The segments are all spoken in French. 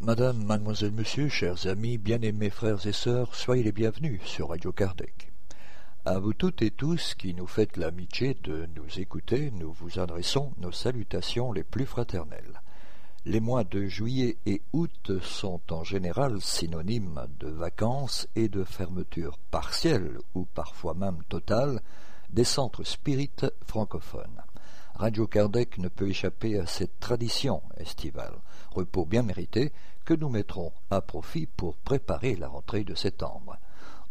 Madame, mademoiselle, monsieur, chers amis, bien-aimés frères et sœurs, soyez les bienvenus sur Radio Kardec. À vous toutes et tous qui nous faites l'amitié de nous écouter, nous vous adressons nos salutations les plus fraternelles. Les mois de juillet et août sont en général synonymes de vacances et de fermeture partielle ou parfois même totale des centres spirites francophones. Radio Kardec ne peut échapper à cette tradition estivale, repos bien mérité que nous mettrons à profit pour préparer la rentrée de septembre.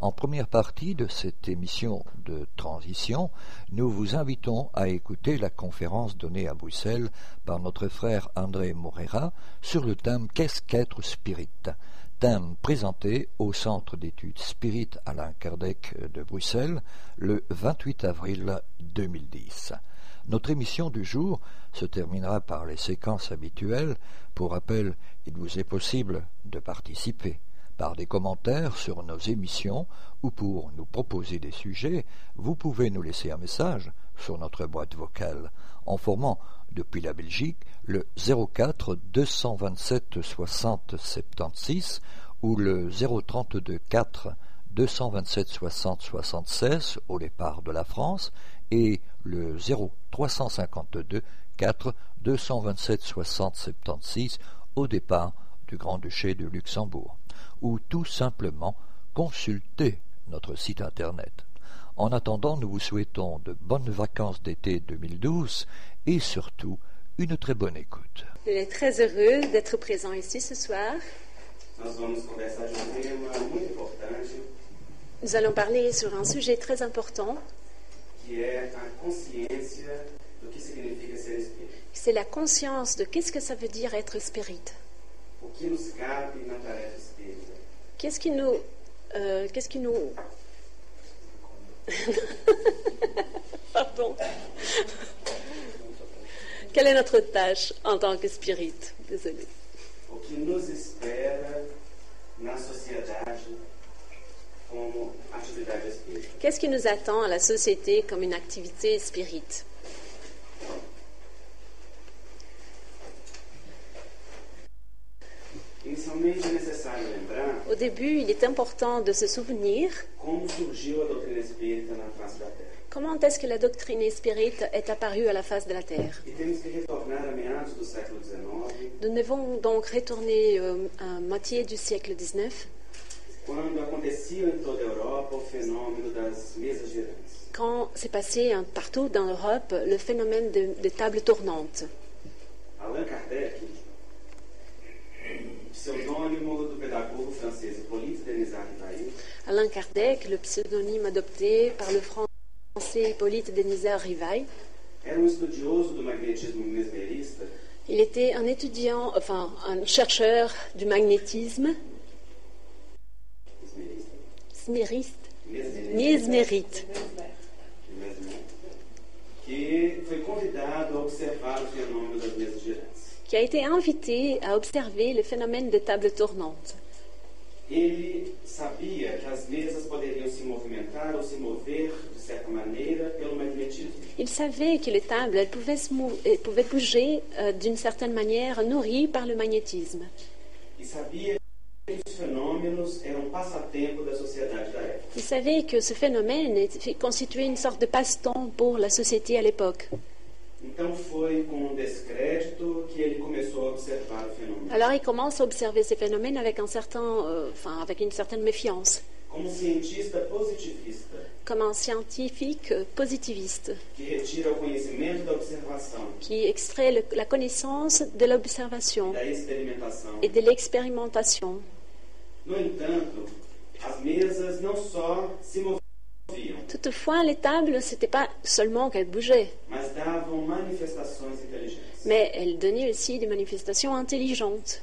En première partie de cette émission de transition, nous vous invitons à écouter la conférence donnée à Bruxelles par notre frère André Morera sur le thème Qu'est-ce qu'être spirit? Thème présenté au Centre d'études Spirit Alain Kardec de Bruxelles le 28 avril 2010. Notre émission du jour se terminera par les séquences habituelles. Pour rappel, il vous est possible de participer par des commentaires sur nos émissions ou pour nous proposer des sujets, vous pouvez nous laisser un message sur notre boîte vocale en formant depuis la Belgique le 04 227 60 76 ou le 032 4 227 60 76 au départ de la France et le 0352 4 227 60 76 au départ du Grand-Duché de Luxembourg, ou tout simplement consulter notre site internet. En attendant, nous vous souhaitons de bonnes vacances d'été 2012 et surtout une très bonne écoute. Je suis très heureux d'être présent ici ce soir. Nous allons parler sur un sujet très important. C'est la conscience de qu'est-ce que ça veut dire être spirit. Qu'est-ce qui nous. Euh, qu'est-ce qui nous. Pardon. Quelle est notre tâche en tant que spirit? Désolé. Qu'est-ce qui nous attend à la société comme une activité spirit? Au début, il est important de se souvenir comment est-ce que la doctrine spirite est apparue à la face de la Terre? Nous devons donc retourner euh, à moitié du siècle XIX. Quand s'est passé hein, partout dans l'Europe le phénomène de, tables tournantes. Alain Kardec, le pseudonyme adopté par le français Hippolyte Denisard Rivail, il était un étudiant, enfin un chercheur du magnétisme, smériste, mesmérite, qui a été invité à observer le phénomène de table tournante. Ele sabia que as mesas poderiam se movimentar ou se mover, de certa maneira, pelo magnetismo. Il savait que les tables elles pouvaient, se elles pouvaient bouger euh, d'une certaine manière, nourries par le magnétisme. Sabia que os fenômenos eram passatempo da sociedade da época. Il savait que ce phénomène constituait une sorte de passe-temps pour la société à l'époque. Alors il commence à observer ces phénomènes avec, un certain, euh, enfin, avec une certaine méfiance. Comme un scientifique positiviste. Da observação. Qui extrait le, la connaissance de l'observation. Experimentação. Et de l'expérimentation. No entanto, as mesas não só se moviam. Toutefois, les tables, ce n'était pas seulement qu'elles bougeaient, mais elles donnaient aussi des manifestations intelligentes.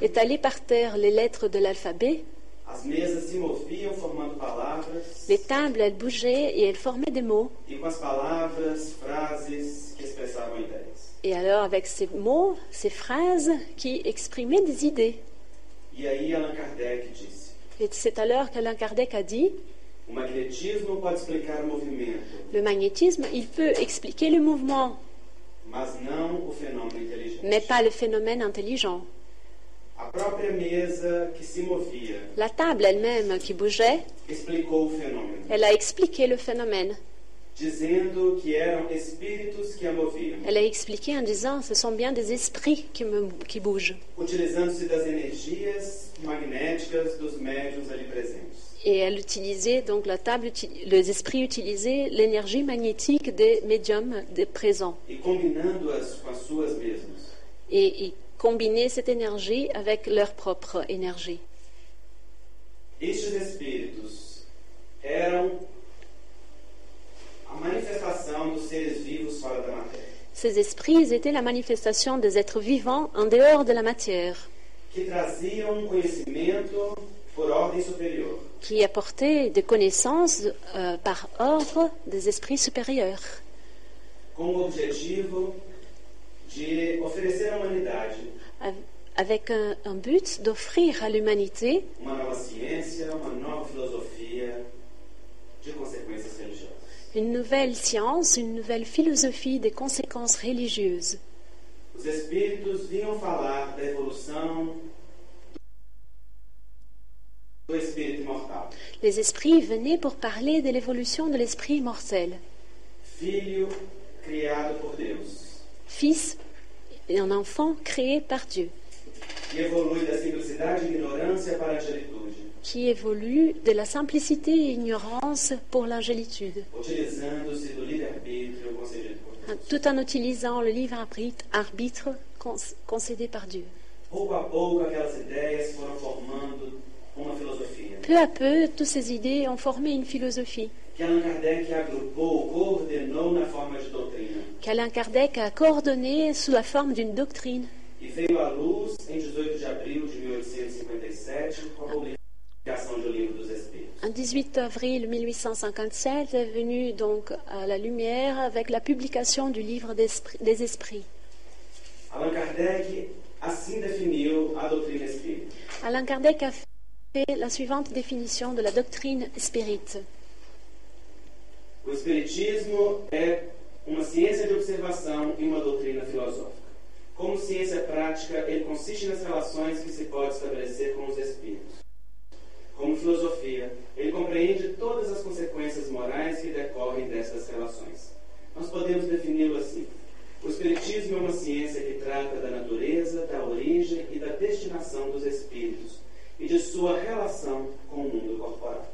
Étalées par terre les lettres de l'alphabet, les tables, elles bougeaient et elles formaient des mots. E Et alors, avec ces mots, ces phrases qui exprimaient des idées. E Allan Kardec disse: Et c'est alors qu'Alain Kardec a dit le magnétisme, il peut expliquer le mouvement, mais pas le phénomène intelligent. La table elle-même qui bougeait, elle a expliqué le phénomène. Elle a expliqué en disant ce sont bien des esprits qui, me- qui bougent. utilizando-se das energias magnéticas dos médiums ali presentes. Et elle utilisait, donc la table, les esprits utilisaient l'énergie magnétique des médiums des présents. E Et combinaient cette énergie avec leur propre énergie. estes espíritos eram a manifestação dos seres vivos fora da matéria, Ces esprits étaient la manifestation des êtres vivants en dehors de la matière, um qui apportaient des connaissances euh, par ordre des esprits supérieurs, avec un, un but d'offrir à l'humanité uma nova ciência, uma nova filosofia de. Une nouvelle science, une nouvelle philosophie des conséquences religieuses. Os espíritos vinham falar da evolução do espírito imortal, Les esprits venaient pour parler de l'évolution de l'esprit mortel, filho criado por Deus, fils et un enfant créé par Dieu, que evolui da simplicidade e ignorância para a angelitude, qui évolue de la simplicité et ignorance pour l'angélitude, tout en utilisant le livre arbitre, concédé par Dieu. Peu à peu, toutes ces idées ont formé une philosophie. qu'Alain Kardec a coordonnée sous la forme d'une doctrine veio à luz em 18 de abril de 1857 com a publicação do Livro dos Espíritos. Un 18 avril 1857 est venu donc à la lumière avec la publication du livre d'esprit- des esprits. Allan Kardec assim definiu a doutrina espírita. Alain Kardec a fait la suivante définition de la doctrine spirite. O Espiritismo é uma ciência de observação e uma doutrina filosófica. Como ciência prática, ele consiste nas relações que se pode estabelecer com os espíritos. Como filosofia, ele compreende todas as consequências morais que decorrem dessas relações. Nós podemos defini-lo assim. O Espiritismo é uma ciência que trata da natureza, da origem e da destinação dos espíritos e de sua relação com o mundo corporal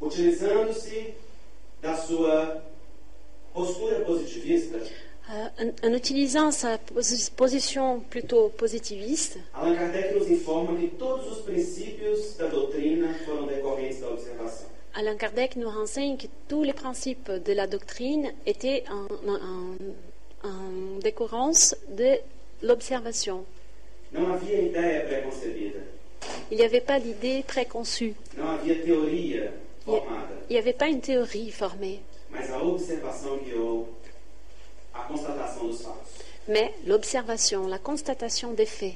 utilizando-se da sua postura positivista, Euh, en, en utilisant sa posi- position plutôt positiviste, Allan Kardec nos informa que todos os princípios da doutrina foram decorrentes da observação. Alain Kardec nous renseigne que tous les principes de la doctrine étaient en, en- en décourance de l'observation. Não havia ideia preconcebida, Il n'y avait pas d'idée préconçue, não havia teoria formada, il n'y avait pas une théorie formée, mas a observação guiou a constatação dos fatos. Mais l'observation, la constatation des faits.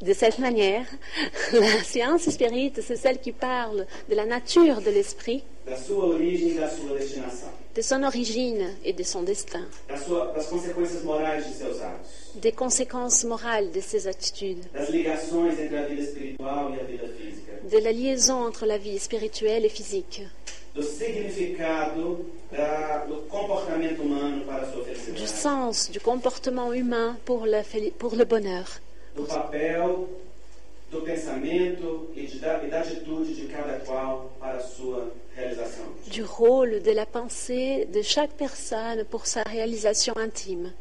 De cette manière, la science spirite, c'est celle qui parle de la nature de l'esprit, e de son origine et de son destin, des conséquences morales de ses attitudes, de la liaison entre la vie spirituelle et physique, du sens du comportement humain pour le, féli- pour le bonheur, do papel, do pensamento e, de, da, e da atitude de cada qual para a sua realização. du rôle de la pensée de chaque personne pour sa réalisation intime.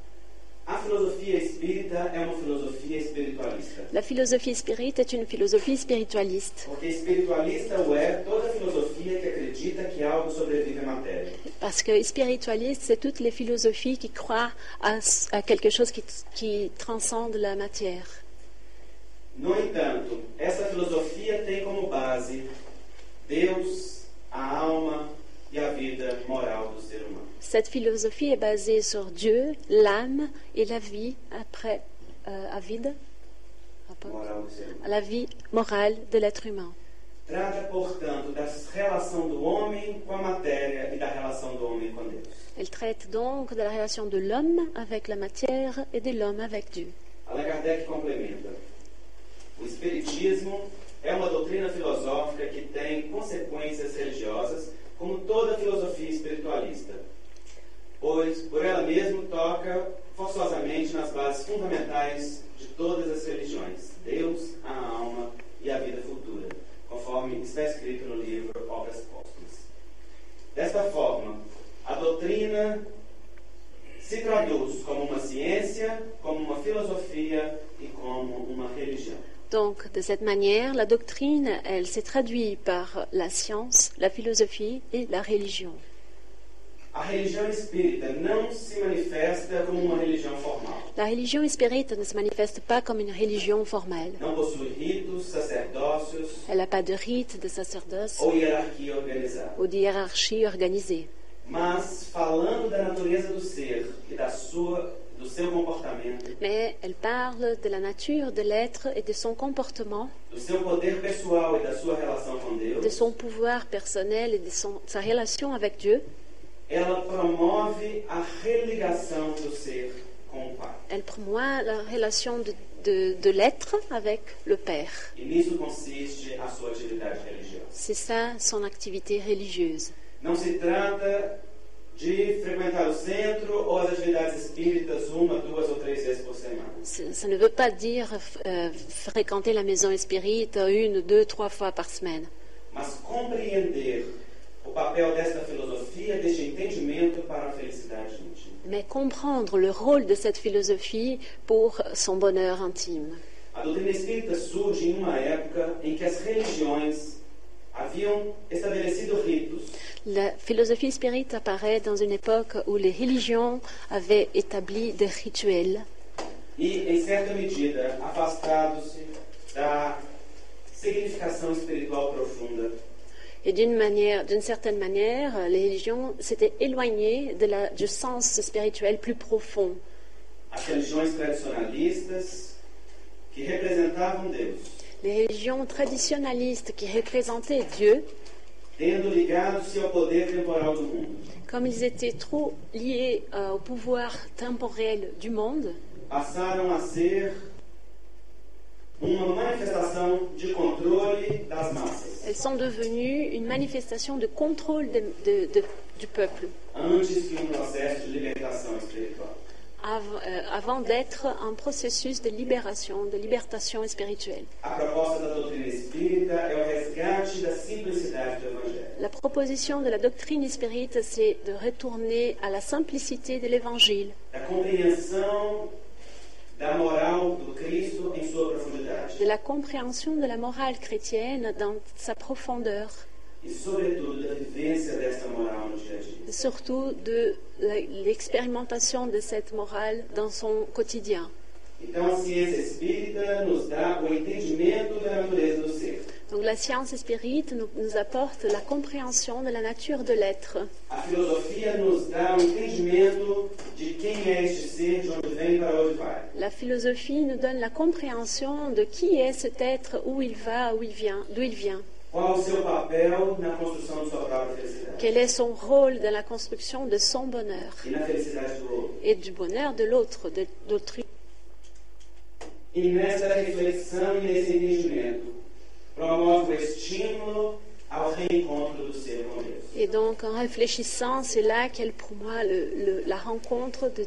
La philosophie spirite est une philosophie spiritualiste, parce que spiritualiste, c'est toutes les philosophies qui croient à, à quelque chose qui, qui transcende la matière. No entanto, essa filosofia tem como base Deus, a alma e. Cette philosophie est basée sur Dieu, l'âme et la vie après euh, do ser humano. la vie morale de l'être humain. E. Elle traite donc de la relation de l'homme avec la matière et de l'homme avec Dieu. Allan Kardec complementa. O Espiritismo é uma doutrina filosófica que tem consequências religiosas, como toda filosofia espiritualista, pois por ela mesma toca forçosamente nas bases fundamentais de todas as religiões: Deus, a alma e a vida futura, conforme está escrito no livro Obras Póstumas. Desta forma, a doutrina se traduz como uma ciência, como uma filosofia e como uma religião. Donc, de cette manière, la doctrine, elle s'est traduite par la science, la philosophie et la religion. A religião espírita não se manifesta como uma religião formal. La religion spirite ne se manifeste pas comme une religion formelle. Não possui ritos, sacerdócios Elle n'a pas de rite, de sacerdoce ou hierarquia organizada. ou de hiérarchie organisée. Mas falando da natureza do ser e da sua, Mais elle parle de la nature de l'être et de son comportement, de son pouvoir personnel et de son- sa relation avec Dieu. Elle promeut la relation de, de- de l'être avec le Père. C'est ça son activité religieuse. Não se trata de frequentar o centro ou as atividades espíritas uma, duas ou três vezes por semana? Ça ça ne veut pas dire euh, fréquenter la maison spirite une, deux, trois fois par semaine. Mas compreender o papel desta filosofia, deste entendimento para a felicidade íntima. mais comprendre le rôle de cette philosophie pour son bonheur intime. A doutrina espírita surge em uma época em que as religiões haviam estabelecido ritos La philosophie spirite apparaît dans une époque où les religions avaient établi des rituels. E, em certa medida, afastados-se da significação espiritual profunda. Et d'une manière, d'une certaine manière, les religions s'étaient éloignées de la, du sens spirituel plus profond. As religiões tradicionalistas que representavam Deus, Les religions traditionnalistes qui représentaient Dieu, comme ils étaient trop liés euh, au pouvoir temporel du monde, passaram a ser uma manifestação de controle das massas, elles sont devenues une manifestation de contrôle de- de- de- du peuple, antes que um processo de libertação espiritual. Euh, avant d'être un processus de libération, de libertation spirituelle. La proposition de la doctrine spirite, c'est de retourner à la simplicité de l'évangile, de la compréhension de la morale chrétienne dans sa profondeur, et surtout de la- l'expérimentation de cette morale dans son quotidien. Donc la science spirite nous, nous apporte la compréhension de la nature de l'être. La philosophie nous donne la compréhension de qui est cet être, où il va, où il vient, d'où il vient. Quel est son rôle dans la construction de son bonheur et du bonheur de l'autre, de- d'autrui? Et donc, en réfléchissant, c'est là qu'elle promeut le- le- la rencontre de,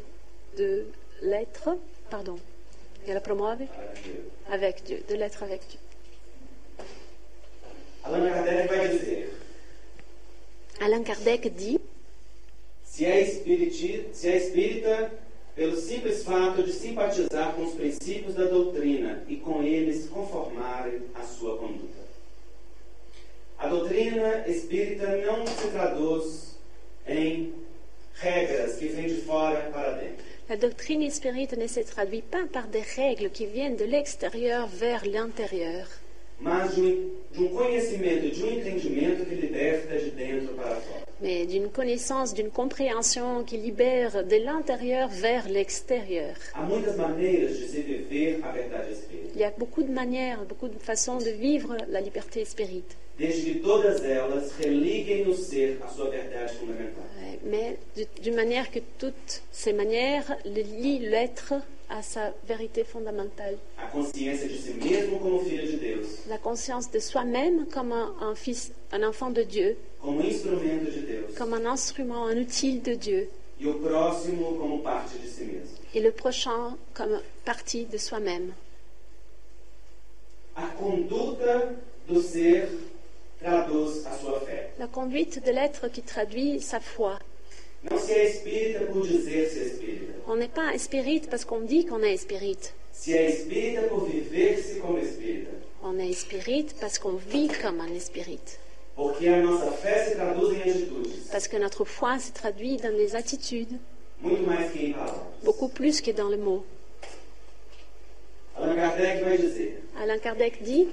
de l'être, pardon, para Deus. avec Dieu, de l'être avec Dieu. Allan Kardec vai dizer: Alain Kardec dit se é, espiriti, se é espírita, pelo simples fato de simpatizar com os princípios da doutrina e com eles conformarem a sua conduta. A doutrina espírita não se traduz em regras que vêm de fora para dentro. La doctrine espírita ne se traduit pas par des règles qui viennent de l'extérieur vers l'intérieur, mas de um, de um conhecimento, de um entendimento que liberta de dentro para fora. mais d'une connaissance, d'une compréhension qui libère de l'intérieur vers l'extérieur. Il y a beaucoup de manières, beaucoup de façons de vivre la liberté spirite. Ouais, mais d'une manière que toutes ces manières le lient l'être à sa vérité fondamentale. A consciência de si mesmo como filho de Deus, La conscience de soi-même comme un, un fils, un enfant de Dieu, como instrumento de Deus, comme un instrument, un outil de Dieu, e o próximo como parte de si mesmo. et le prochain comme partie de soi-même. A conduta do ser traduz a sua fé. La conduite de l'être qui traduit sa foi. On n'est pas espírite parce qu'on dit qu'on est espírita. On est espírite parce qu'on vit comme un atitudes, Parce que notre foi se traduit dans les attitudes, beaucoup plus que dans le mot. Alain Kardec dit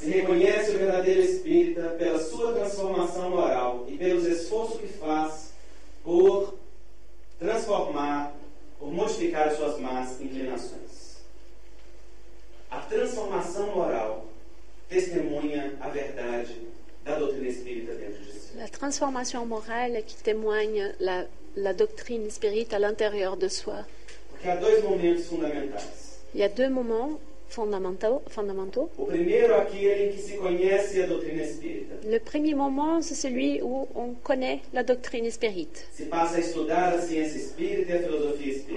se reconhece o verdadeiro espírita pela sua transformação moral e pelos esforços que faz por transformar, por modificar as suas más inclinações. A transformação moral testemunha a verdade da doutrina espírita dentro de si. la transformation morale qui témoigne la, la doctrine spirite à l'intérieur de soi. Porque há dois momentos fundamentais. Il y a deux moments fondamentaux. fondamentaux. Le premier moment, c'est celui où on connaît la doctrine spirite. E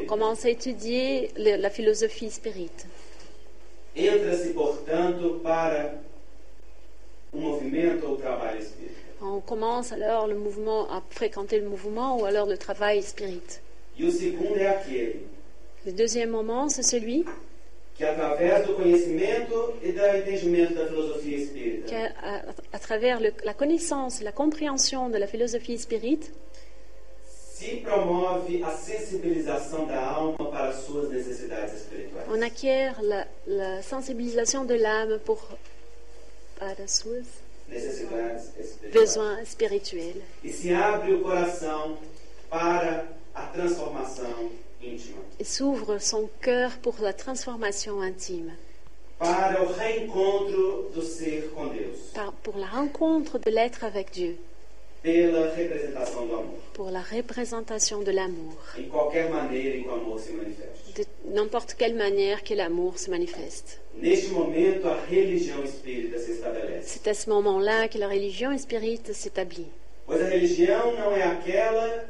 On commence à étudier la philosophie spirite. Espírita. On commence alors le mouvement à fréquenter le mouvement ou alors le travail spirite. E Le deuxième moment, c'est celui que, através do conhecimento e do entendimento da filosofia espírita, qui, à, à travers le- la connaissance, la compréhension de la philosophie spirite, se promove a sensibilização da alma para as suas necessidades espirituais. on acquiert la, la sensibilisation de l'âme pour para suas Necessidades espirituais. besoins spirituels. E se abre o coração para a transformação s'ouvre son cœur pour la transformation intime, para o reencontro do ser com Deus, par- pour la rencontre de l'être avec Dieu, pela representação do amor. pour la représentation de l'amour, Em qualquer maneira em que o amor se manifeste. de n'importe quelle manière que l'amour se manifeste. Neste momento, a religião espírita se estabelece. C'est à ce moment-là que la religion spirite s'établit. Pois a religião não é aquela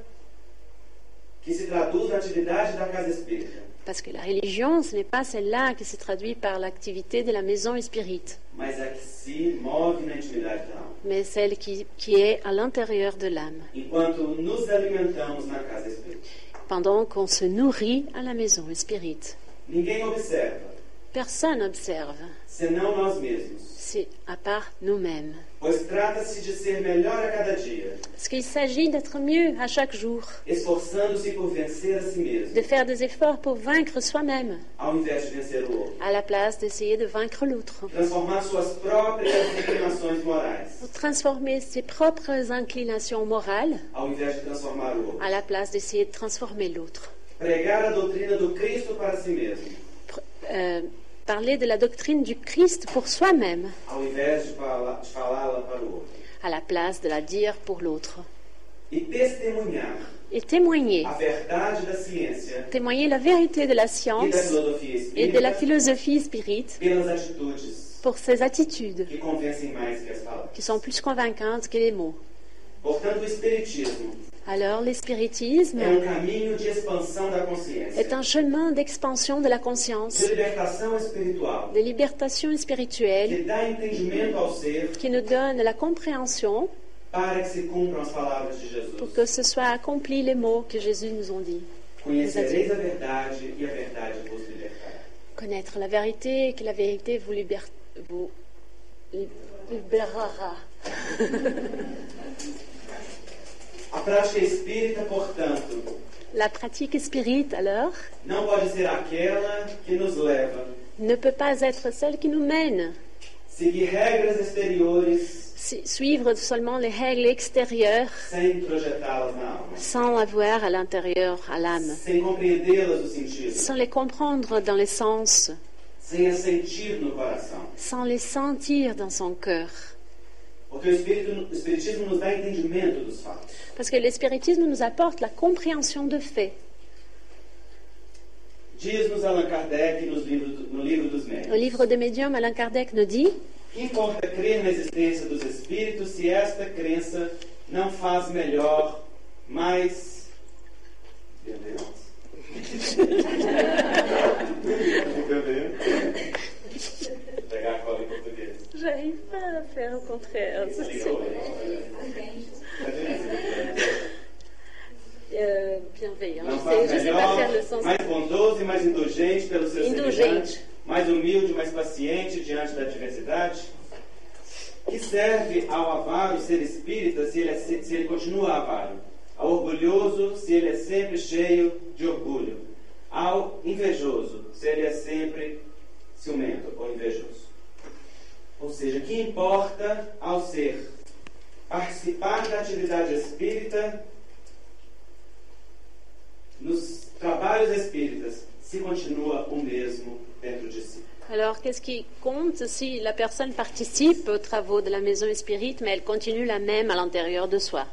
que se traduz na atividade da casa espírita, Parce que la religion, ce n'est pas celle-là qui se traduit par l'activité de la maison spirite, mas a que se move na intimidade da alma. mais celle qui, qui est à l'intérieur de l'âme, Enquanto nos alimentamos na casa espírita. pendant qu'on se nourrit à la maison spirite. Ninguém observa, Personne n'observe, senão nós mesmos. c'est à part nous-mêmes. Pois trata-se de ser melhor a cada dia, Parce qu'il s'agit d'être mieux à chaque jour, esforçando-se por vencer a si mesmo, de faire des efforts pour vaincre soi-même, ao invés de vencer o outro. à la place d'essayer de vaincre l'autre, Transformar suas próprias inclinações morais, pour transformer ses propres inclinations morales, ao invés de transformar o outro. à la place d'essayer de transformer l'autre. Pregar a doutrina do Cristo para si mesmo, Pr- euh, parler de la doctrine du Christ pour soi-même, à la place de la dire pour l'autre. E Et témoigner, témoigner la vérité de la e science et de la philosophie spirite pour ses attitudes qui sont plus convaincantes que les mots. Alors, l'espiritisme um est un chemin d'expansion de la conscience, de libertation spirituelle qui nous donne la compréhension pour que ce soit accompli les mots que Jésus nous dit. A verdade e. Connaître la vérité et que la vérité vous, vous li- libérera. A prática espírita, portanto, La pratique spirite, alors, não pode ser aquela que nos leva ne peut pas être celle qui nous mène. seguir regras exteriores Si- Suivre seulement les règles extérieures sans avoir à l'intérieur, à l'âme, sans les comprendre dans les sens, sans les sentir dans son cœur. Porque o, Espiritismo nos dá entendimento dos fatos. Parce que le spiritisme nous apporte la compréhension de faits. Diz-nos Allan Kardec nos livros do- no livro dos Au médios. livre des médiums, Alain Kardec nous dit Que importa crer na existência dos espíritos se esta crença não faz melhor, mais. Pegar a cola em português. J'arrive pas à faire au contraire. Euh, bienveillant. Não Je faz sais, je sais pas faire le melhor, sens. mais bondoso e mais indulgente pelo seu Indulgente. semelhante, mais humilde, mais paciente diante da adversidade. Que serve ao avaro ser espírita se ele, é se ele continua avaro? Ao orgulhoso se ele é sempre cheio de orgulho? Ao invejoso se ele é sempre ciumento ou invejoso? Ou seja, que importa ao ser participar da atividade espírita nos trabalhos espíritas se continua o mesmo dentro de si. Alors, qu'est-ce qui compte si la personne participe aux travaux de la maison mais elle continue la même à l'intérieur de soi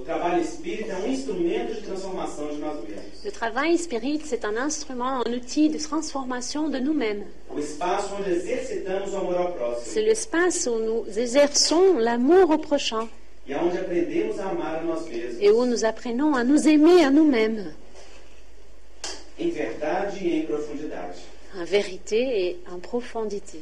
O trabalho espírita é um instrumento de transformação de nós mesmos. Le travail spirit, c'est un instrument, un outil de transformation de nous-mêmes. O espaço onde exercitamos o amor ao C'est l'espace où nous exerçons l'amour au prochain e aonde aprendemos a amar a nós mesmos et où nous apprenons à nous aimer à nous-mêmes, em verdade e em profundidade. en vérité et en profondité.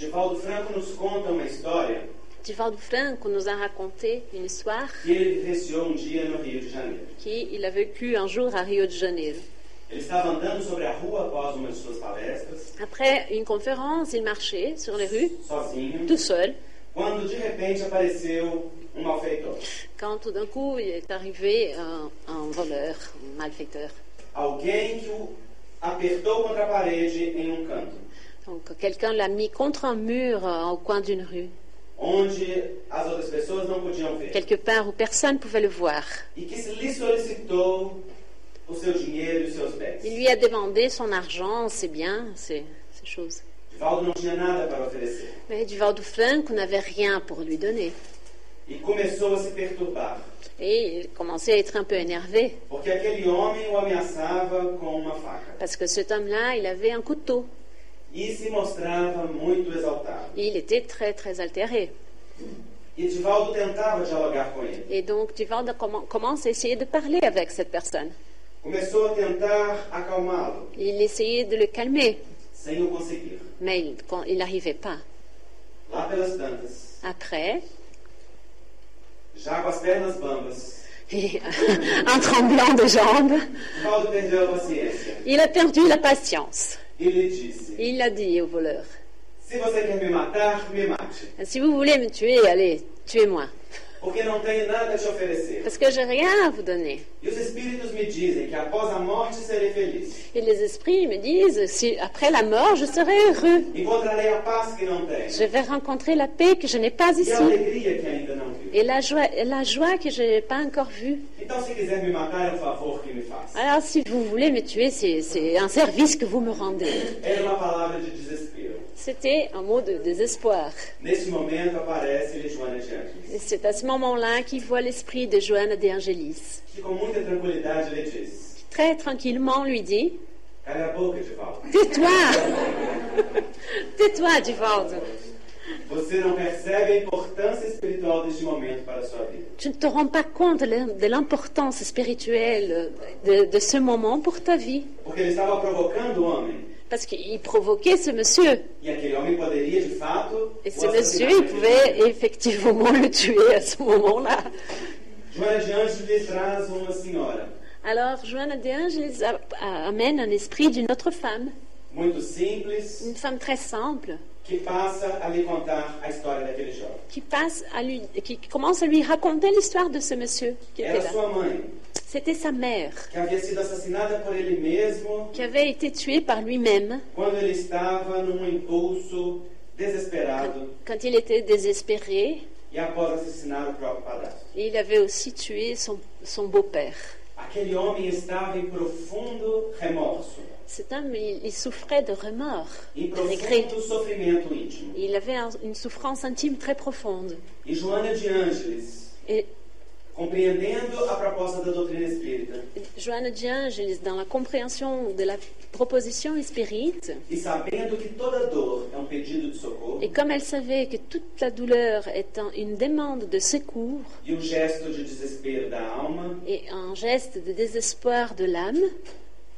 Divaldo Franco nos conta uma história Divaldo Franco nous a raconté une histoire que ele vivenciou um dia no Rio de Janeiro. qu'il a vécue un jour à Rio de Janeiro. Ele estava andando sobre a rua após uma de suas palestras, Après une conférence, il marchait sur les rues, sozinho, tout seul, quando de repente apareceu um malfeitor. quand tout d'un coup il est arrivé un, un voleur, un malfaiteur. Alguém que o apertou contra a parede em um canto, Donc quelqu'un l'a mis contre un mur euh, au coin d'une rue, onde as outras pessoas não podiam ver, quelque part où personne ne pouvait le voir. e que se lhe solicitou o seu dinheiro e os seus bens. Il lui a demandé son argent, ses biens, ces, ces choses. Divaldo não tinha nada para oferecer Mais Duvaldo Franco n'avait rien pour lui donner. e começou a se perturbar, Et il commençait à être un peu énervé, porque aquele homem o ameaçava com uma faca parce que cet homme-là, il avait un couteau. E se mostrava muito exaltado. Et il était très, très altéré. E Divaldo tentava dialogar com ele. Et donc commen- commence à essayer de parler avec cette personne. Começou a tentar acalmá-lo, Il essayait de le calmer, sem o conseguir. mais il n'arrivait pas. Lá pelas tantas, Après, já com as pernas bambas, et, en tremblant de jambes, il a perdu la patience. il a dit au voleur, si vous voulez me tuer, allez, tuez-moi. Porque não tenho nada a te oferecer. Parce que j'ai rien à vous donner. E os espíritos me dizem que após a morte serei feliz. Et les esprits me disent, si après la mort, je serai heureux. Encontrarei a paz que não tenho Je vais rencontrer la paix que je n'ai pas e a ici. alegria que ainda não vi. Et la joie, la joie que je n'ai pas encore vue. Então, se quiser me matar, é um favor que me faça. Alors, si vous voulez me tuer, c'est c'est un service que vous me rendez. Era uma palavra de desespero. C'était un mot de désespoir. Nesse momento aparece-lhe Joana de Angelis, Et c'est à ce moment-là qu'il voit l'esprit de Joanne de Angelis. Très tranquillement, lui dit Divaldo. Tais-toi Tais-toi, vida. Tu ne te rends pas compte de l'importance spirituelle de, de ce moment pour ta vie. Parce qu'il provoquait ce monsieur. E Et ce monsieur, il pouvait effectivement le tuer à ce moment-là. Joana Alors, Joanne de Angelis a- a- amène un esprit d'une autre femme. Une femme très simple, que passa a lhe contar a história daquele jovem. qui, passe à lui, qui commence à lui raconter l'histoire de ce monsieur qui était là. C'était sa mère, que havia sido assassinada por ele mesmo qui avait été tuée par lui-même quando ele estava num impulso desesperado quand il était désespéré. e após assassinar o próprio padrasto. Et il avait aussi tué son, son beau-père. Aquele homem estava em profundo remorso, Cet homme, il, il souffrait de remords, em de regrets. sofrimento íntimo. Il avait un- une souffrance intime très profonde. E Joana de Ângeles, Et compreendendo a proposta da doutrina espírita Joanne D'Angelis, dans la compréhension de la proposition espírite, e sabendo que toda dor é um pedido de socorro et comme elle savait que toute la douleur est un- une demande de secours e um gesto de desespero da alma, et un geste de désespoir de l'âme,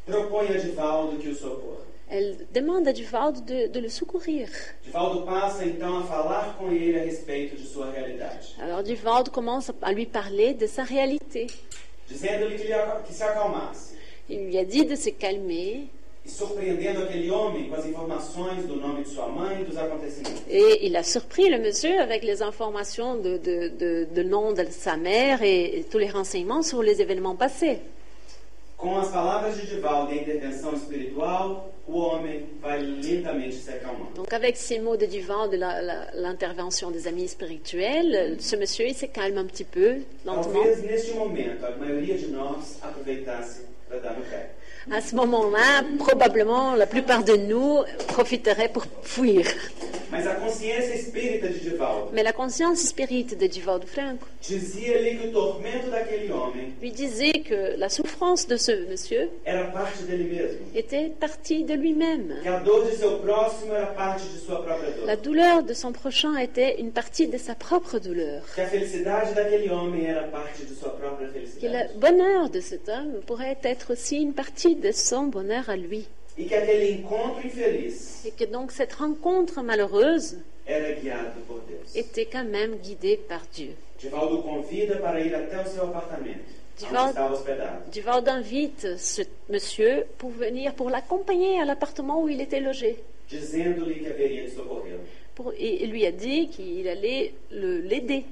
propõe a Divaldo que o socorra. Elle demande à Duvalde de, de le secourir. Divaldo passa então a falar com ele a respeito de sua realidade, Alors Duvalde commence à lui parler de sa réalité. dizendo-lhe que, ele aca- que se acalmasse Il lui a dit de se calmer e surpreendendo aquele homem com as informações do nome de sua mãe e dos acontecimentos. et il a surpris le monsieur avec les informations de, de, de- de nom de sa mère et, et tous les renseignements sur les événements passés. Com as palavras de Divaldo e a intervenção espiritual, o homem vai lentamente se acalmando. Donc avec ces mots de la- la- l'intervention des amis spirituels, ce monsieur il se calme un petit peu, lentement. Talvez neste momento a maioria de nós aproveitasse para dar no pé. À ce moment-là, probablement la plupart de nous profiteraient pour fuir. Mas a consciência espírita de Divaldo Mais la conscience spirite de Duval de Franco dizia-lhe que o tormento daquele homem lui disait que la souffrance de ce monsieur era parte dele mesmo, était partie de lui-même. que a dor de seu próximo era parte de sua própria dor, La douleur de son prochain était une partie de sa propre douleur. que a felicidade daquele homem era parte de sua própria Que le bonheur de cet homme pourrait être aussi une partie de son bonheur à lui. e Et que donc cette rencontre malheureuse était quand même guidée par Dieu. Divaldo convida para ir até o seu apartamento, Divaldo- invite ce monsieur pour venir, pour l'accompagner à l'appartement où il était logé. Pour- et il lui a dit qu'il allait l'aider.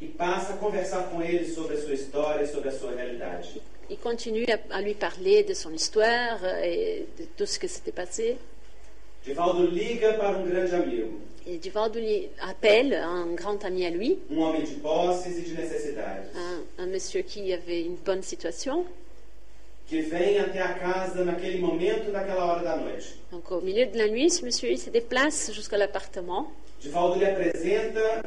E passa a conversar com ele sobre a sua história sobre a sua realidade. Il continue à, à lui parler de son histoire euh, et de tout ce qui s'était passé. Divaldo liga para um grande amigo, Et Duvalde lui appelle un grand ami à lui, um homem de posses e de necessidades, un, un monsieur qui avait une bonne situation. que vem até a casa naquele momento, naquela hora da noite. Donc au milieu de la nuit, ce monsieur il se déplace jusqu'à l'appartement. Divaldo lhe apresenta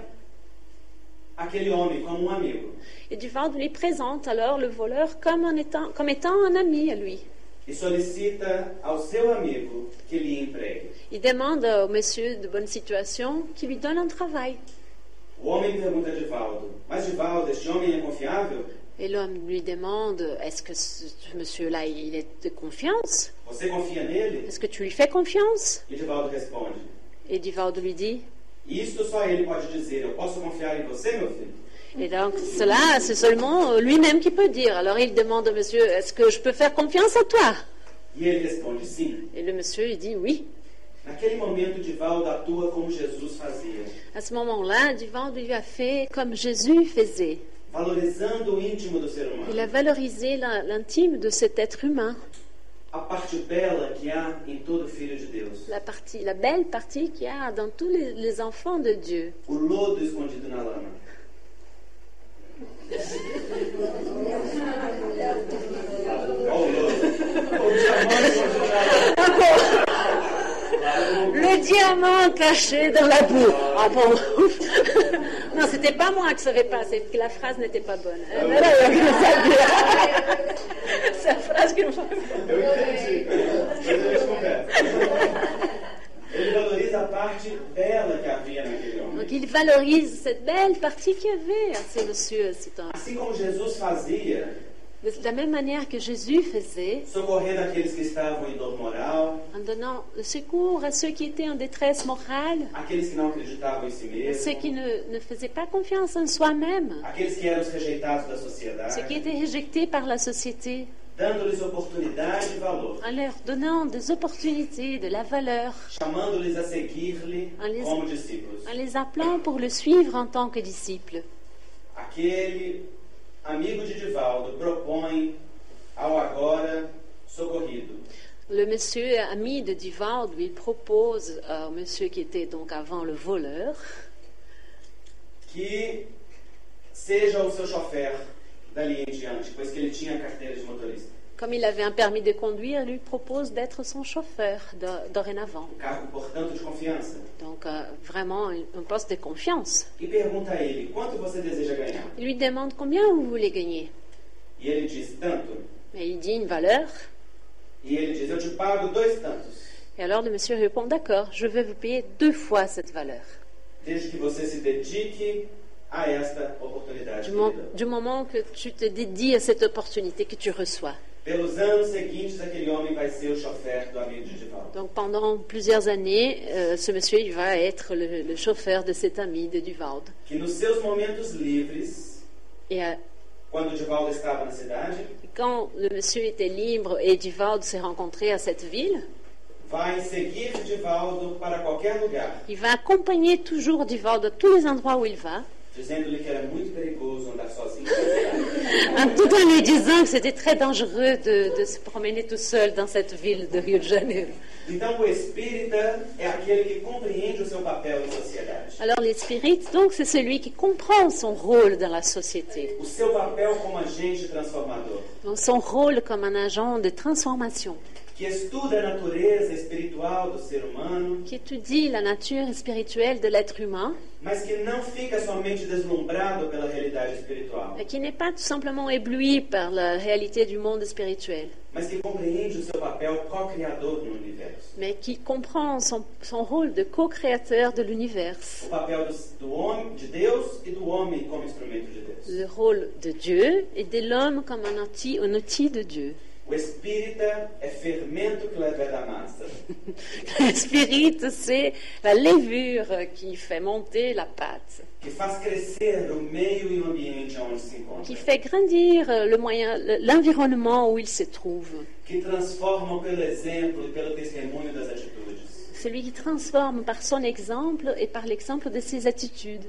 aquele homem como um amigo Et Duvalde lui présente alors le voleur comme, en étant, comme étant un ami à lui. e solicita ao seu amigo que lhe empregue. Il demande au monsieur de bonne situation qu'il lui donne un travail. O homem pergunta a Divaldo: Mas Divaldo, este homem é confiável? Et l'homme lui demande Est-ce que ce monsieur-là, il est de confiance? Você confia nele? Est-ce que tu lui fais confiance? E Divaldo responde: Et Duvalde lui dit Isto só ele pode dizer. Eu posso confiar em você, meu filho? Et donc, cela, c'est seulement lui-même qui peut dire. Alors il demande au monsieur Est-ce que je peux faire confiance à toi? E ele responde: Sim. Et le monsieur, il dit Oui. Naquele momento, Divaldo atua como Jesus fazia, À ce moment-là, Duvalde lui a fait comme Jésus faisait. valorizando o íntimo do ser Il a valorisé la- l'intime de cet être humain, a parte bela que há em todo filho de Deus, la, partie, la belle partie qu'il y a dans tous les, les enfants de Dieu. o lodo escondido na lama. Ó o lodo. O diamante escondido na lama. Le diamant caché dans la boue. Ah bon Non, c'était pas moi que savais pas, c'est que la phrase n'était pas bonne. C'est la phrase que Eu entendi. Mas a gente conversa. Ele valoriza a parte bela que havia naquele homem. Donc il valorise cette belle partie qu'il y avait à ce monsieur. C'est un- Assim como Jesus fazia, De la même manière que Jésus faisait, socorrendo aqueles que estavam em dor moral, en donnant le secours à ceux qui étaient en détresse morale, aqueles que não acreditavam em si à ceux qui ne, ne faisaient pas confiance en soi-même, aqueles que eram os rejeitados da ceux qui étaient rejetés par la société, dando-lhes oportunidade e valor, en leur donnant des opportunités, de la valeur, chamando-lhes a seguir-lhe Aliás- como discípulos. en les appelant pour le suivre en tant que disciples. Aquele amigo de Divaldo propõe ao agora socorrido Le monsieur ami de Divard lui propose au monsieur qui était donc avant le voleur que seja o seu chofer dali em diante, pois que ele tinha carteira de motorista. Comme il avait un permis de conduire, il lui propose d'être son chauffeur do- dorénavant. Cargo, portanto, de confiança. Donc euh, vraiment un poste de confiance. E pergunta a ele: quanto você deseja ganhar? Il lui demande combien vous voulez gagner. E ele diz: tanto. Et il dit une valeur. E ele diz: eu te pago dois tantos, Et alors le monsieur répond d'accord, je vais vous payer deux fois cette valeur. desde que você se dedique. Du, mo- querida. du moment que tu te dédies à cette opportunité que tu reçois. Divaldo. Donc pendant plusieurs années, euh, ce monsieur il va être le, le chauffeur de cet ami de Duvald. Et euh, Divaldo quand le monsieur était libre et Duvald s'est rencontré à cette ville, Divaldo il va accompagner toujours Duvald à tous les endroits où il va, dizendo-lhe que era muito perigoso andar sozinho na cidade. hein, tout en lui disant que c'était très dangereux de, de se promener tout seul dans cette ville de Rio de Janeiro. Então, o espírita é aquele que compreende o seu papel em sociedade. Alors l'esprit, donc, c'est celui qui comprend son rôle dans la société, O seu papel como agente transformador, donc son rôle comme un agent de transformation, que estuda a natureza espiritual do ser humano, qui étudie la nature spirituelle de l'être humain, mas que não fica somente deslumbrado pela realidade espiritual, et qui n'est pas tout simplement ébloui par la réalité du monde spirituel, mas que compreende o seu papel co-criador no universo. mais qui comprend son, son rôle de co-créateur de l'univers, O papel do, do homem, de Deus e do homem como instrumento de Deus. le rôle de Dieu et de l'homme comme un outil, un outil de Dieu. O espírita é fermento que leva a massa. L'esprit, c'est la levure qui fait monter la pâte. que faz crescer o meio e o ambiente onde se encontra, qui fait grandir le moyen, le- l'environnement où il se trouve. que transformam pelo exemplo e pelo testemunho das atitudes. Celui qui transforme par son exemple et par l'exemple de ses attitudes.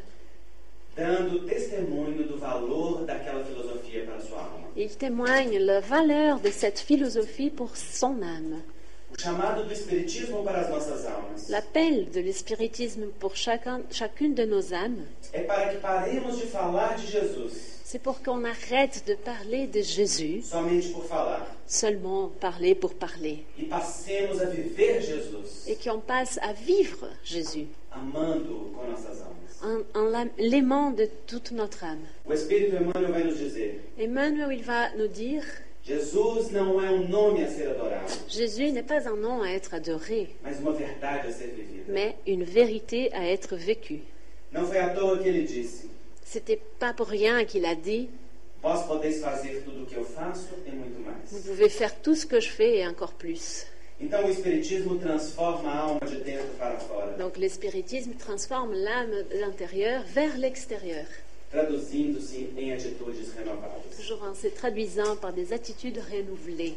Et il témoigne la valeur de cette philosophie pour son âme. L'appel de l'espiritisme pour chacun, chacune de nos âmes, c'est pour qu'on arrête de parler de Jésus, seulement parler pour parler, e et qu'on passe à vivre Jésus. Amando-o com nossas almas. En, en l'aimant de toute notre âme. O Espírito Emmanuel vai nos dizer: Emmanuel, il va nous dire, Jesus não é um nome a ser adorado, Jésus n'est pas un nom à être adoré, mas uma verdade a ser vivida. mais une vérité à être vécue. Não foi à toa que ele disse: C'était pas pour rien qu'il a dit Vós podeis fazer tudo o que eu faço e muito Vous pouvez faire tout ce que je fais et encore plus. Então o Espiritismo transforma a alma de dentro para fora, Donc l'espiritisme transforme l'âme de l'intérieur vers l'extérieur, traduzindo-se em atitudes renovadas. toujours en se traduisant par des attitudes renouvelées.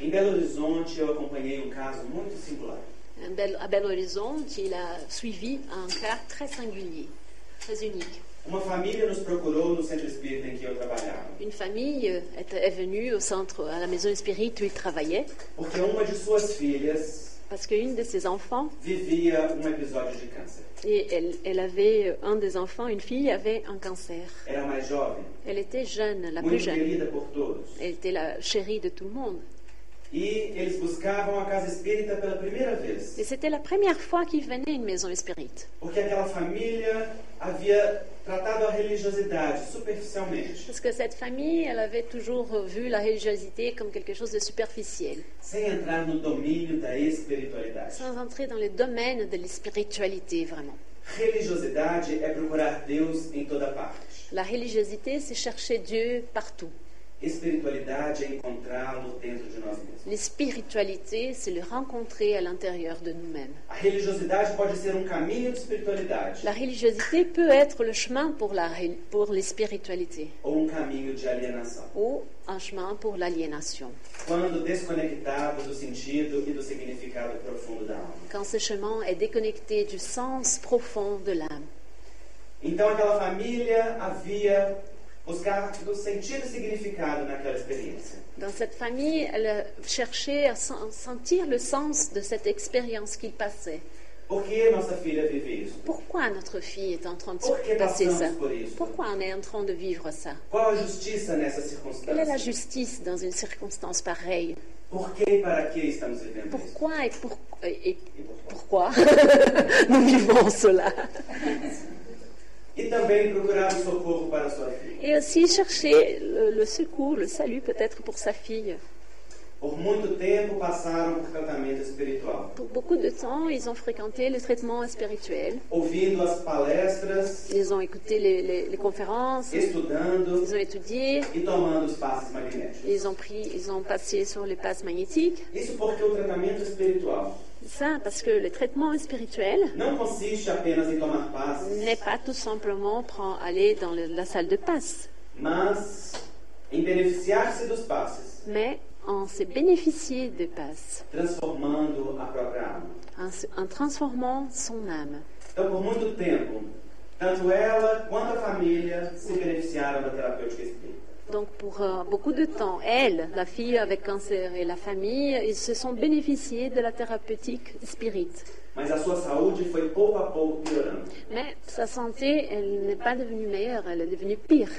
Em Belo Horizonte, eu acompanhei um caso muito singular. Un bel- à Belo Horizonte, il a suivi un cas très singulier, très unique. Uma família nos procurou no centro espírita em que eu trabalhava, Une famille euh, est, est venue au centre, à la maison spirit où il travaillait, porque uma de suas filhas parce qu'une de ses enfants, vivia um episódio de câncer. et elle, elle avait, euh, un des enfants, une fille, avait un cancer. Era mais jovem, Elle était jeune, la plus muito jeune. querida por todos. Elle était la chérie de tout le monde. Et c'était la première fois qu'il venait à une maison superficialmente, Parce que cette famille, elle avait toujours vu la religiosité comme quelque chose de superficiel, sans entrer dans le domaine de la spiritualité vraiment. La religiosité, c'est chercher Dieu partout. Espiritualidade é encontrá-lo dentro de nós mesmos. Les spiritualités, c'est le rencontrer à l'intérieur de nous-mêmes. Um La religiosité peut être le chemin pour, la, pour les spiritualités ou um ou un chemin pour l'aliénation. E. Quand ce chemin est déconnecté du sens profond de l'âme. Então aquela família havia buscado sentido significado naquela experiência. Dans cette famille, elle a cherché à sen- sentir le sens de cette expérience qu'il passait. Pourquoi notre fille est en train de passer ça? Pourquoi on est en train de vivre ça? Quelle est la justice dans une circonstance pareille? E? Pourquoi et, pour- et- et pourquoi? Nous vivons cela Et aussi chercher le, le secours, le salut peut-être pour sa fille. Por muito tempo passaram por tratamento espiritual, Pour beaucoup de temps, ils ont fréquenté le traitement spirituel. ouvindo as palestras, Ils ont écouté les, les- les conférences, estudando ils ont étudié, e tomando os passes magnéticos. ils ont pris, ils ont passé sur les passes magnétiques. Isso porque o tratamento espiritual Ça, parce que le traitement spirituel n'est pas tout simplement prendre, aller dans le- la salle de passe, mais en se bénéficier própria alma. en, en transformant son âme. Então, por muito tempo, tanto ela quanto a família se beneficiaram da terapêutica espírita. Donc pour euh, beaucoup de temps, elle, la fille avec cancer et la famille, ils se sont bénéficiés de la thérapeutique spirit. Mais sa santé, elle n'est pas devenue meilleure, elle est devenue pire.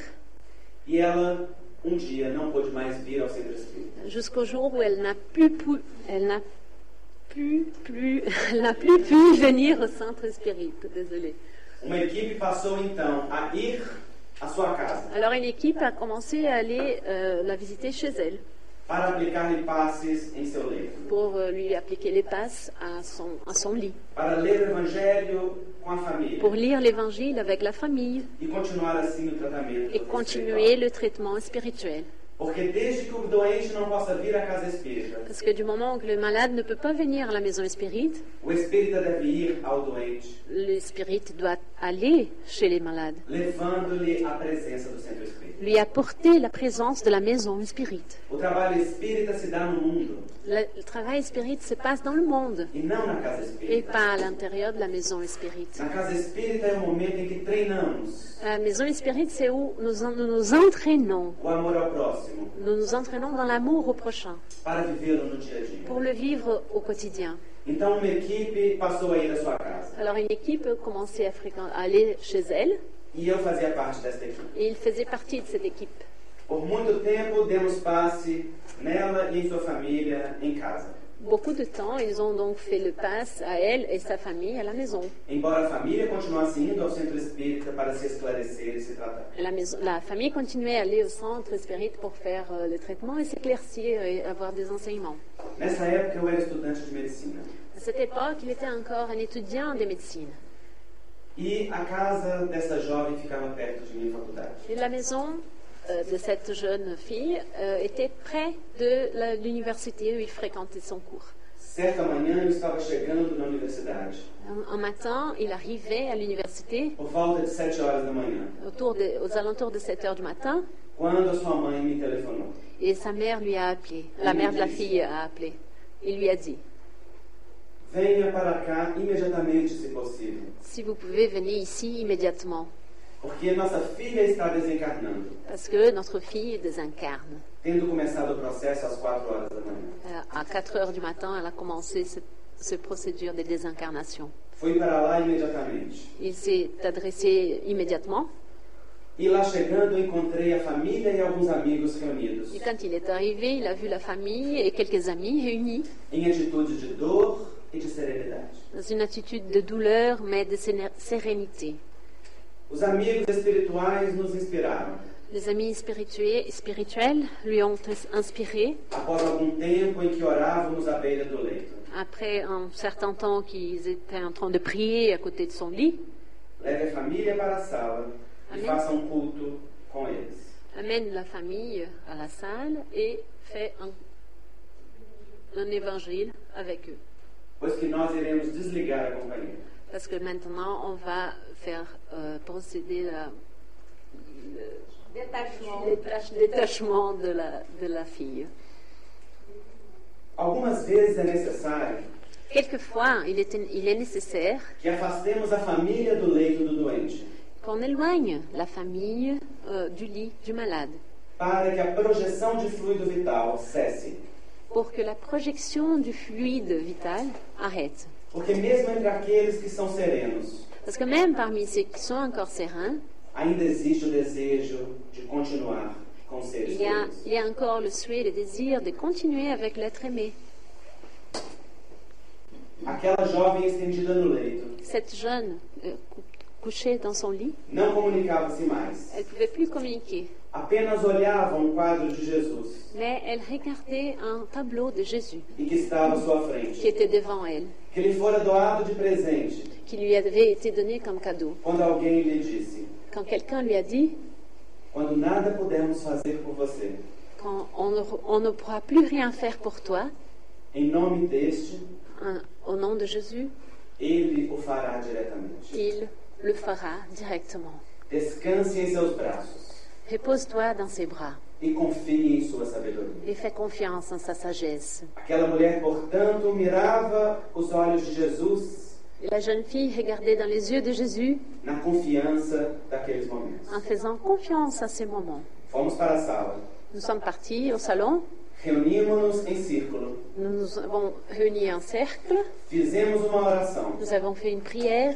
E ela, um dia, não pôde mais vir ao centro espírita. Jusqu'au jour où elle n'a plus, pu- elle n'a plus, plus, elle n'a plus pu venir au centre spirit. Désolée. Uma equipe passou então a ir Alors une équipe a commencé à aller euh, la visiter chez elle. Pour euh, lui appliquer les passes à son, à son lit, pour lire l'évangile avec la famille. Et continuer le traitement spirituel. Parce que du moment que le malade ne peut pas venir à la maison doente, le spirit doit aller chez les malades, lui apporter la présence de la maison mundo Le, le travail spirit se passe dans le monde e et pas à l'intérieur de la maison treinamos La maison spirit, c'est où nous nous entraînons. Nous nous entraînons dans l'amour au prochain para vivê-lo no dia a dia. pour le vivre au quotidien. Então uma equipe passou a ir à sua casa Alors une équipe a commencé à, fréquent- à aller chez elle e eu fazia parte desta equipe. et il faisait partie de cette équipe. Por muito tempo demos passe nela e em sua família em casa. Beaucoup de temps, ils ont donc fait le pass à elle et sa famille à la maison. La, maison- la famille continuait à aller au centre spirit pour faire euh, le traitement et s'éclaircir et avoir des enseignements. À cette époque, il était encore un étudiant de médecine. Et la maison de cette jeune fille euh, était près de l'université où il fréquentait son cours. Certa manhã eu estava chegando na universidade Un, un matin, il arrivait à l'université por volta de 7 horas da manhã, autour de- aux alentours de 7 heures du matin quando a sua mãe me telefonou. et sa mère lui a appelé. La mère de la fille a appelé. Il lui a dit Venha para cá imediatamente, se possível, Si vous pouvez venir ici immédiatement, parce que notre fille désincarne. tendo começado o processo às 4 horas da manhã. À 4 heures du matin, elle a commencé cette, cette procédure de désincarnation. Il s'est adressé immédiatement E lá chegando, encontrei a família e alguns amigos reunidos, et quand il est arrivé, il a vu la famille et quelques amis réunis em atitude de dor e de serenidade. dans une attitude de douleur mais de sérénité. Os amigos espirituais nos inspiraram. Les amis spirituels, spirituels lui ont inspiré Após algum tempo em que orávamos à beira do leito, après un certain temps qu'ils étaient en train de prier à côté de son lit. leve a família para a sala e Amém. faça um culto com eles. amène la famille à la salle et fait un, un évangile avec eux. Pois que nós iremos desligar a companhia. Parce que maintenant, on va faire euh, procéder le détachement, détachement de, la, de la fille. Algumas vezes é necessário Quelquefois, il est, il est nécessaire que afastemos a família do leito do doente, qu'on éloigne la famille euh, du lit du malade para que a projeção de fluido vital cesse. pour que la projection du fluide vital arrête. Porque mesmo entre aqueles que são serenos, Parce que même parmi ceux qui sont encore sereins, ainda existe o desejo de continuar com os seres il y a, queridos. il y a encore le souhait, le désir de continuer avec l'être aimé. Aquela jovem estendida no leito Cette jeune euh, cou- couchée dans son lit, não comunicava-se mais. elle ne pouvait plus communiquer, Apenas olhava um quadro de Jesus mais elle regardait un tableau de Jésus e que estava à sua qui était devant elle, que lhe fora doado de presente qui lui avait été donné comme cadeau. quando alguém lhe disse: Quand quelqu'un lui a dit, Quando nada pudermos fazer por você, quand on ne, on ne pourra plus rien faire pour toi, em nome deste, hein, au nom de Jésus, ele o fará diretamente. il le fera directement. Descanse em seus braços Repose-toi dans ses bras e confie em sua sabedoria. et fais confiance en sa sagesse. Aquela mulher, portanto, mirava os olhos de Jesus Et la jeune fille regardait dans les yeux de Jésus na confiança daqueles momentos. en faisant confiance à ces moments. Fomos para a sala, Nous sommes partis au salon, reunimos-nos em círculo, nous nous avons réunis en cercle, fizemos uma oração nous avons fait une prière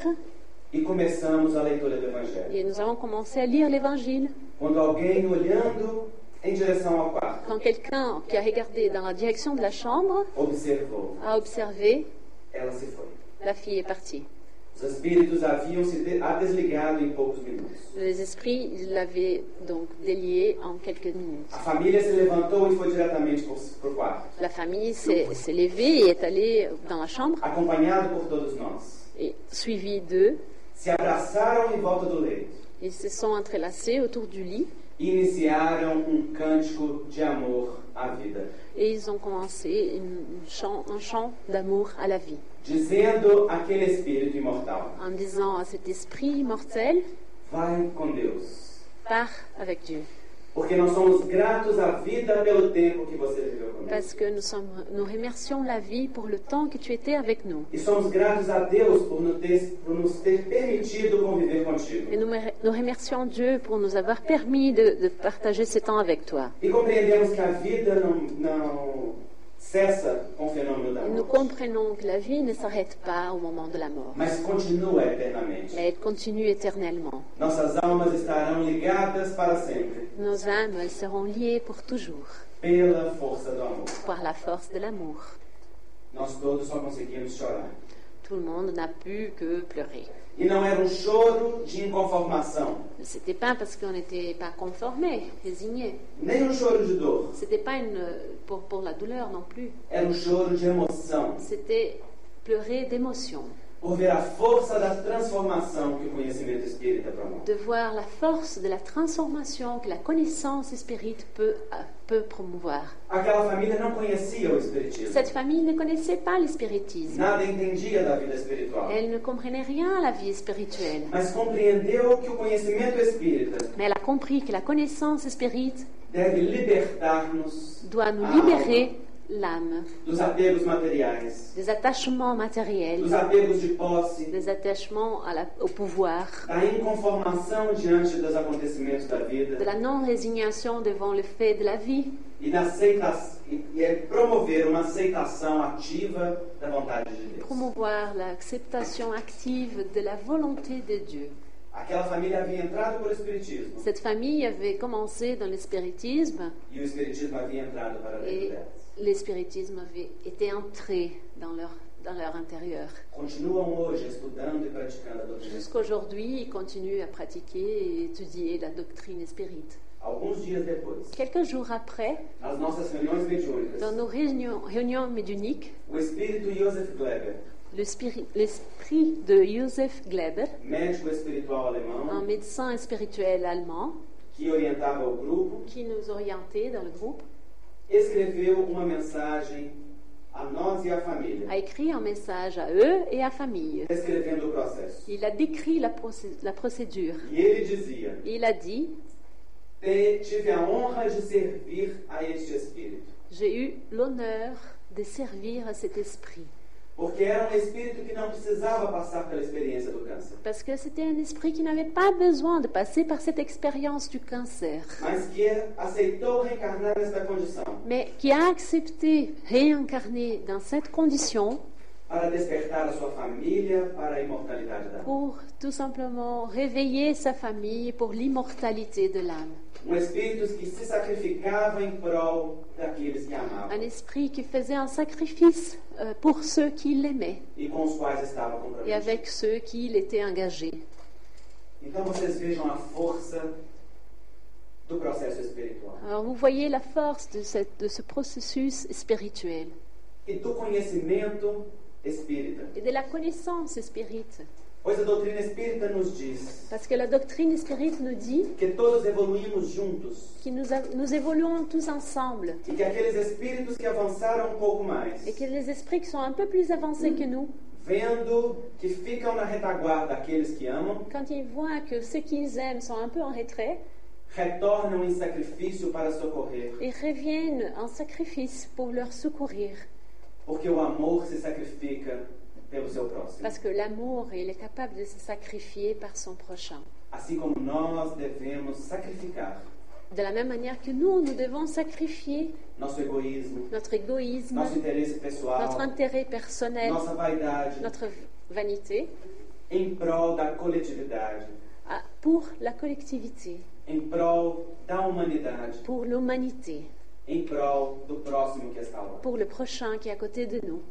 e começamos a leitura do Evangelho. et nous avons commencé à lire l'Évangile. Quando alguém, olhando em direção ao quarto, Quand quelqu'un qui a regardé dans la direction de la chambre observou, a observé, ela se foi. la fille est partie. Os espíritos haviam se de- a desligado em poucos minutos. Les esprits l'avaient donc délié en quelques minutes. A família se levantou e foi diretamente para o quarto, La famille s'est s'est levée et est allée dans la chambre acompanhado por todos nós. et suivi d'eux. Se abraçaram em volta do leito. Ils se sont entrelacés autour du lit. Iniciaram um cântico de amor à vida, et ils ont commencé une- une chant- un chant d'amour à la vie. Dizendo àquele espírito imortal: en disant à cet esprit immortel, Vai com Deus, pars avec Dieu. Porque nós somos gratos à vida pelo tempo que você viveu conosco. Parce que nous, sommes, nous remercions la vie pour le temps que tu étais avec nous. E somos gratos a Deus por nos ter, por nos ter permitido conviver contigo. Et nous, nous remercions Dieu pour nous avoir permis de, de partager ce temps avec toi. E da Et nous comprenons que la vie ne s'arrête pas au moment de la mort, mas continua eternamente. mais elle continue éternellement. Nossas almas estarão ligadas para sempre Nos âmes, seront liées pour toujours pela força do amor. par la force de l'amour. Nós todos só conseguimos chorar. Tout le monde n'a pu que pleurer. E não era um choro de inconformação, C'était pas parce qu'on n'était pas conformé, résigné. nem um choro de dor. C'était pas une, pour, pour la douleur non plus. Era um choro de emoção, C'était pleurer d'émotion, de voir la force de la transformation que la connaissance spirite peut, peut promouvoir. Cette famille ne connaissait pas le spiritisme. Elle ne comprenait rien à la vie spirituelle. Mais elle a compris que la connaissance spirite doit nous libérer l'âme dos apegos materiais, des attachements matériels, dos apegos de posse, des attachements à la- au pouvoir, da inconformação diante dos acontecimentos da vida de la non-résignation devant le fait de la vie e da aceitação e, e é promover uma aceitação ativa da vontade de Deus. promouvoir l'acceptation active de la volonté de Dieu. Aquela família havia entrado por espiritismo Cette famille avait commencé dans le spiritisme e o havia entrado para dentro et. Le spiritisme avait été entré dans leur, dans leur intérieur. Jusqu'aujourd'hui, ils continuent à pratiquer et étudier la doctrine spirite. Quelques jours après, dans nos réunions, réunions méduniques, l'esprit de Joseph Gleber, un médecin spirituel allemand, qui nous orientait dans le groupe, escreveu uma mensagem a nós e à família, a écrit un message à eux et à famille. descrevendo o processo. Il a décrit la, procé- la procédure. E ele dizia: Il a dit, "Te- Tive a honra de servir a este espírito, j'ai eu l'honneur de servir à cet esprit. Porque era um espírito que não precisava passar pela experiência do câncer, Parce que c'était un esprit qui n'avait pas besoin de passer par cette expérience du cancer, mas que aceitou reencarnar nesta condição mais qui a accepté réincarner dans cette condition para despertar a sua família para a imortalidade da alma. pour tout simplement réveiller sa famille pour l'immortalité de l'âme. Um espírito que se sacrificava em prol daqueles que amavam Un esprit qui faisait un sacrifice euh, pour ceux qui l'aimaient e com os quais estava et avec ceux qui il était engagé. Então vocês vejam a força do processo espiritual Alors vous voyez la force de, cette- de ce processus spirituel e do conhecimento espírita. et de la connaissance spirite. Pois a doutrina espírita nos diz Parce que la doctrine spirite nous dit que todos evoluímos juntos que nous, nous évoluons tous ensemble e que aqueles espíritos que avançaram um pouco mais, et que les esprits qui sont un peu plus avancés que nous, vendo que ficam na retaguarda aqueles que amam, quand ils voient que ceux qu'ils aiment sont un peu en retrait, retornam em sacrifício para socorrer, ils reviennent en sacrifice pour leur secourir. porque o amor se sacrifica. Parce que l'amour, il est capable de se sacrifier par son prochain. Assim como nós devemos sacrificar De la même manière que nous, nous devons sacrifier nosso egoísmo, notre égoïsme, interesse notre pessoal, intérêt personnel, vaidade, notre vanité, em prol da coletividade, à- pour la collectivité, em prol da humanidade, pour l'humanité, em prol do próximo que está lá. pour le prochain qui est à côté de nous.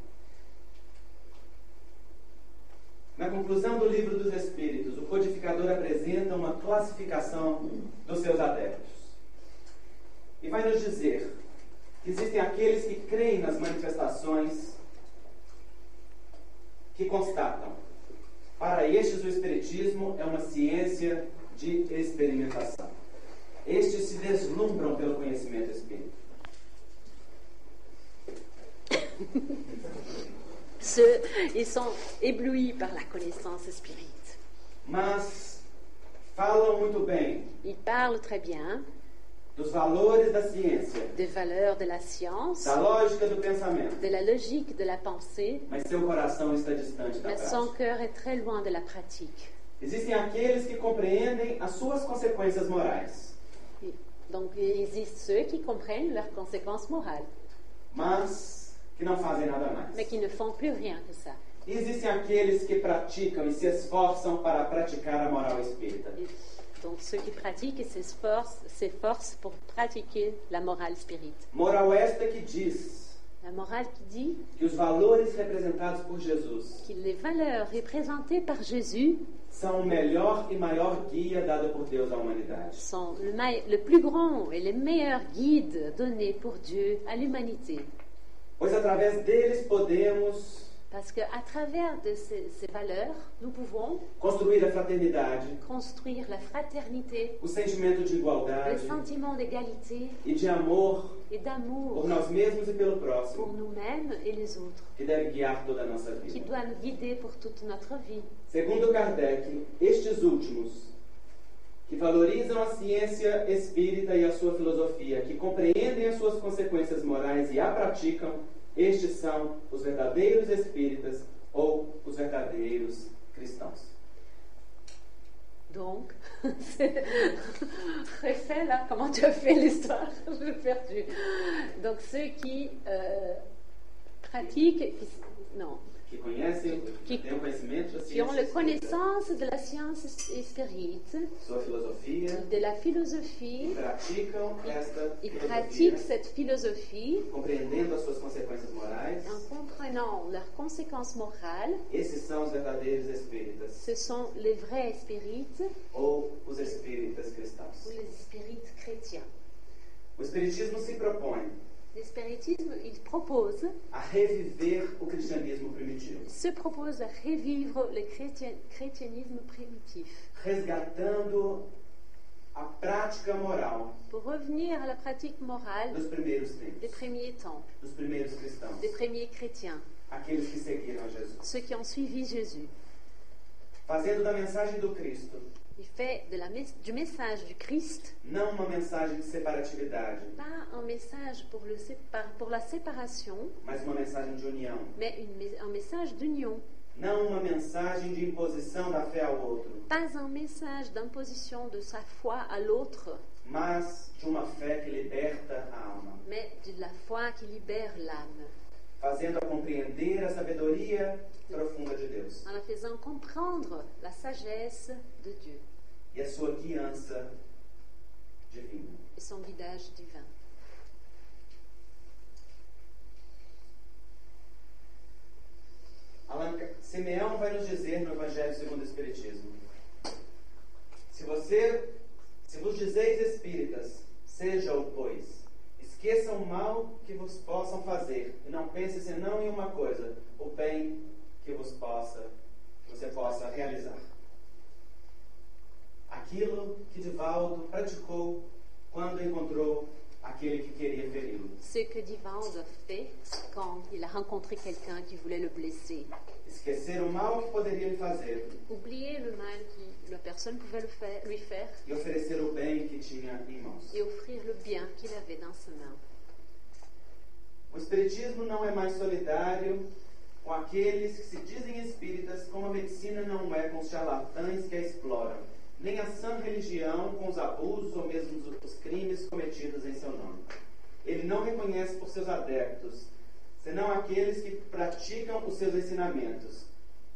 Na conclusão do livro dos Espíritos, o codificador apresenta uma classificação dos seus adeptos. E vai nos dizer que existem aqueles que creem nas manifestações que constatam. Para estes, o Espiritismo é uma ciência de experimentação. Estes se deslumbram pelo conhecimento espírita. Ceux, ils sont éblouis par la connaissance spirite. Mas falam muito bem Ils parlent très bien dos valores da ciência, des valeurs de la science, da lógica do pensamento. de la logique de la pensée, mas seu coração está distante da mais son prática. cœur est très loin de la pratique. Existem aqueles que compreendem as suas consequências morais, Donc il existe ceux qui comprennent leurs conséquences morales, mas que não fazem nada mais. mais qui ne font plus rien que ça. Existem aqueles que praticam e se esforçam para praticar a moral espírita. Donc ceux qui pratiquent et s'efforcent s'efforcent pour pratiquer la morale spirite. Moral esta que diz La morale qui dit que os valores representados por Jesus que les valeurs représentées par Jésus são o melhor e maior guia dado por Deus à humanidade. sont le, le plus grand et le meilleur guide donné pour Dieu à l'humanité. Pois através deles podemos Parce qu'à travers de ces, ces valeurs, nous pouvons construir a fraternidade, construire la fraternité, o sentimento de le igualdade sentiment d'égalité e de amor et por d'amour nós mesmos e pelo pour próximo, nous-mêmes et les autres, que deve guiar toda a nossa qui vida. doit nous guider pour toute notre vie. Segundo Kardec, estes últimos, que valorizam a ciência espírita e a sua filosofia, que compreendem as suas consequências morais e a praticam, estes são os verdadeiros espíritas ou os verdadeiros cristãos. Donc, c'est refait là, comment tu as fait l'histoire Je l'ai perdu. Donc ceux qui euh, pratiquent, non, Da qui ont la connaissance de la science spirite, de la e philosophie, esta ils filosofia, pratiquent cette philosophie en comprenant leurs conséquences morales. Ce sont les vrais spirites ou les spirites chrétiens. O Espiritismo se propõe Le spiritisme, il propose, a reviver o cristianismo primitivo, se propose à revivre le chrétien- chrétianisme primitif, resgatando a prática moral pour revenir à la pratique morale dos primeiros des tempos, premiers temps, dos primeiros cristãos, des premiers chrétiens, aqueles que seguiram a Jesus. ceux qui ont suivi Jésus. Fazendo da mensagem do Cristo Il fait de la du message du Christ não uma mensagem de separatividade, pas un message pour, le sépa- pour la séparation, mas uma mensagem de união. mais une un message d'union. Não uma mensagem de imposição da fé ao outro, Pas un message d'imposition de sa foi à l'autre, mas de uma fé que liberta a alma, mais de la foi qui libère l'âme, fazendo-a compreender a sabedoria profunda de Deus en la faisant comprendre la sagesse de Dieu e a sua guiança divina. et son guidage divin. Simeão vai nos dizer no Evangelho segundo o Espiritismo: Se você, se vos dizeis espíritas, seja-o, pois, esqueçam o mal que vos possam fazer, e não pensem senão em uma coisa, o bem que vos possa, que você possa realizar. Aquilo que Divaldo praticou quando encontrou aquele que queria feri-lo. Ce que Divande a fait quand il a rencontré quelqu'un qui voulait le blesser. Esquecer o mal que poderia lhe fazer Oublier le mal que la personne pouvait le faire- lui faire e oferecer o bem que tinha em mãos. et offrir le bien qu'il avait dans ses mains. O Espiritismo não é mais solidário com aqueles que se dizem espíritas, como a medicina não é com os charlatães que a exploram, nem a sã religião com os abusos ou mesmo os- crimes cometidos em seu nome. Ele não reconhece por seus adeptos, senão aqueles que praticam os seus ensinamentos.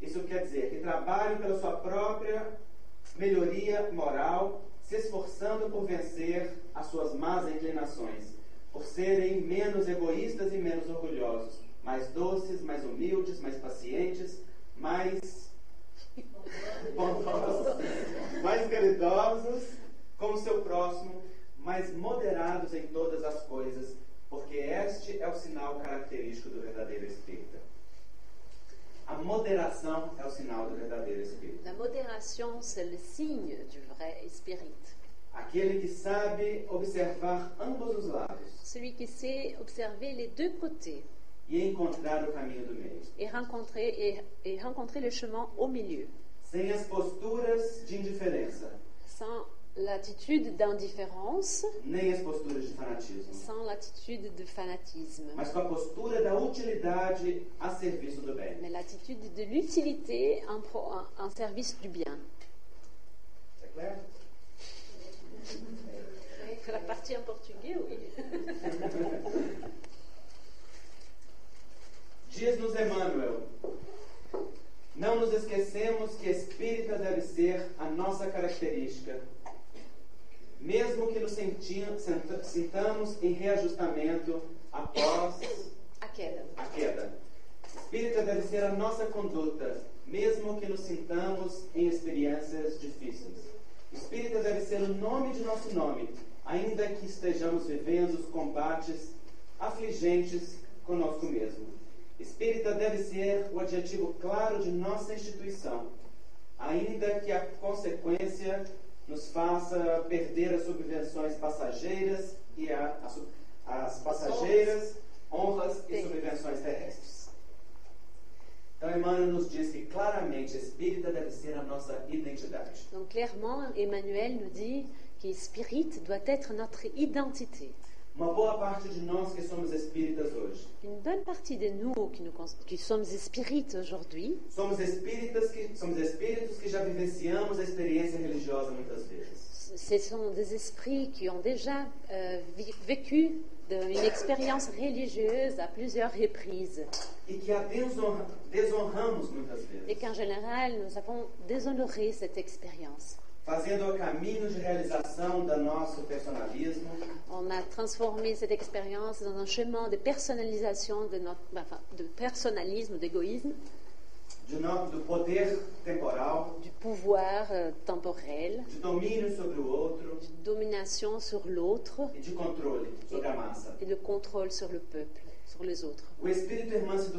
Isso quer dizer que trabalham pela sua própria melhoria moral, se esforçando por vencer as suas más inclinações, por serem menos egoístas e menos orgulhosos, mais doces, mais humildes, mais pacientes, mais bondosos, mais caridosos com o seu próximo, mais moderados em todas as coisas, porque este é o sinal característico do verdadeiro espírita. A moderação é o sinal do verdadeiro espírita. La modération, c'est le signe du vrai spirit. Aquele que sabe observar ambos os lados Celui qui sait observer les deux côtés e encontrar o caminho do meio, et rencontrer, et, et rencontrer le chemin au milieu, sem as posturas de indiferença, sans l'attitude d'indifférence, nem as posturas de fanatismo, sans l'attitude de fanatisme, mas com a postura da utilidade a serviço do bem. mais l'attitude de l'utilité en, en- en service du bien. É claro? La partie en portugais, oui. Diz-nos Emmanuel: Não nos esquecemos que espírita deve ser a nossa característica. Mesmo que nos sintamos em reajustamento após À quelle a queda. Espírita deve ser a nossa conduta, mesmo que nos sintamos em experiências difíceis. Espírita deve ser o nome de nosso nome, ainda que estejamos vivendo os combates afligentes conosco mesmo. Espírita deve ser o adjetivo claro de nossa instituição, ainda que a consequência nos faça perder as subvenções passageiras e a- a as passageiras honras e subvenções terrestres. Então, Emmanuel nos diz que claramente espírita deve ser a nossa identidade. Donc clairement, Emmanuel nous dit que spirit doit être notre identité. Uma boa parte de nós que somos espíritas hoje, Une bonne partie de nous qui, nous qui sommes spirites aujourd'hui, somos espíritas que somos espíritos que já vivenciamos a experiência religiosa muitas vezes. ce sont des esprits qui ont déjà euh, vécu une expérience religieuse à plusieurs reprises E a desonramos muitas et qu'en général, nous avons déshonoré cette expérience. Fazendo o caminho de realização do nosso personalismo, On a transformé cette expérience dans un chemin de personnalisation, de, notre, enfin, de personnalisme, d'égoïsme, de no- do poder temporal, du pouvoir euh, temporel, de domínio sobre o outro. De domination sur l'autre. E de controle sobre a massa. et de contrôle sur le peuple, sur les autres. O espírito Hermance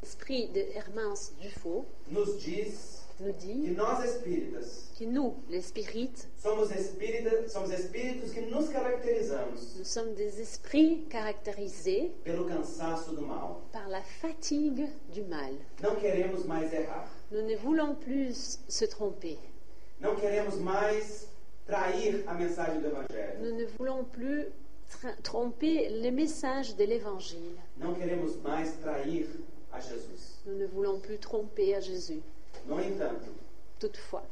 L'esprit de Hermance Dufaux nos diz nous que dit nós espíritas que nous, les spirites, somos espíritas, somos espíritos que nos caracterizamos nous sommes des esprits caractérisés pelo cansaço do mal. par la fatigue du mal. Não queremos mais errar. Nous ne voulons plus se tromper. Não queremos mais trair a mensagem do evangelho. Nous ne voulons plus tromper le message de l'Évangile. Não queremos mais trair a Jesus. Nous ne voulons plus tromper à Jésus. No entanto, Toutefois,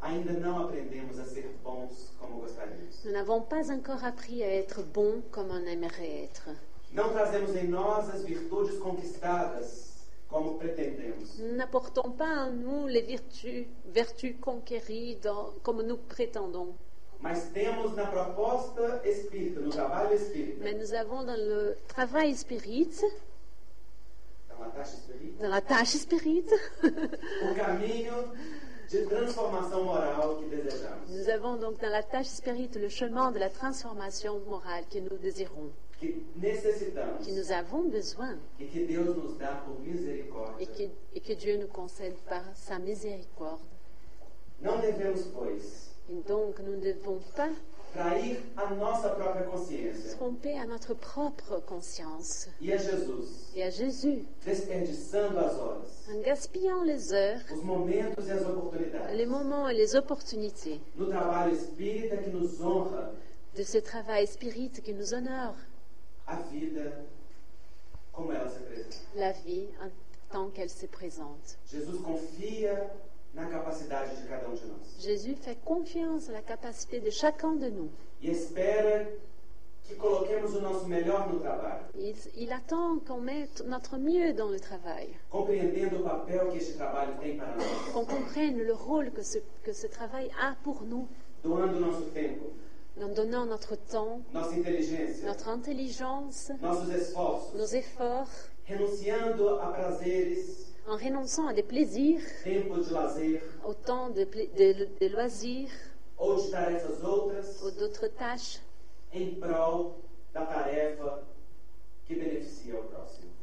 ainda não aprendemos a ser bons como gostaríamos. nous n'avons pas encore appris à être bons comme on aimerait être. Não trazemos em nós as virtudes conquistadas como pretendemos. Nous n'apportons pas en nous les vertus, vertus conquéries dans- comme nous prétendons. Mas temos na proposta espírita, no trabalho espírita, Mais nous avons dans le travail spirit, então a taxa espírita, dans la tâche spirit, o caminho de transformação moral que desejamos. nous avons donc dans la tâche spirit le chemin de la transformation morale que nous désirons, Que necessitamos que nous avons besoin e que Deus nos dá por et misericórdia. que, et que Dieu nous concède par sa miséricorde. Não devemos, pois, Et donc nous ne devons pas trair a nossa própria consciência. Tromper à notre propre conscience. E a Jesus, et à Jésus. desperdiçando as horas, en gaspillant les heures, os momentos e as oportunidades. les moments et les opportunités. No trabalho espírita que nos honra de ce travail spirit qui nous honore. a vida como ela se apresenta. la vie en tant qu'elle se présente. Jesus confia na capacidade de cada um de nós. Jésus fait confiance à la capacité de chacun de nous. e espera que coloquemos o nosso melhor no trabalho, Il, il attend qu'on mette notre mieux dans le travail, compreendendo o papel que este trabalho tem para nós, qu'on comprenne le rôle que ce, que ce travail a pour nous, en donnant notre temps, notre intelligence, nos efforts, renunciando a prazeres, en renonçant à des plaisirs, tempo de lazer au temps de, pla- de- de loisirs ou d'autres tâches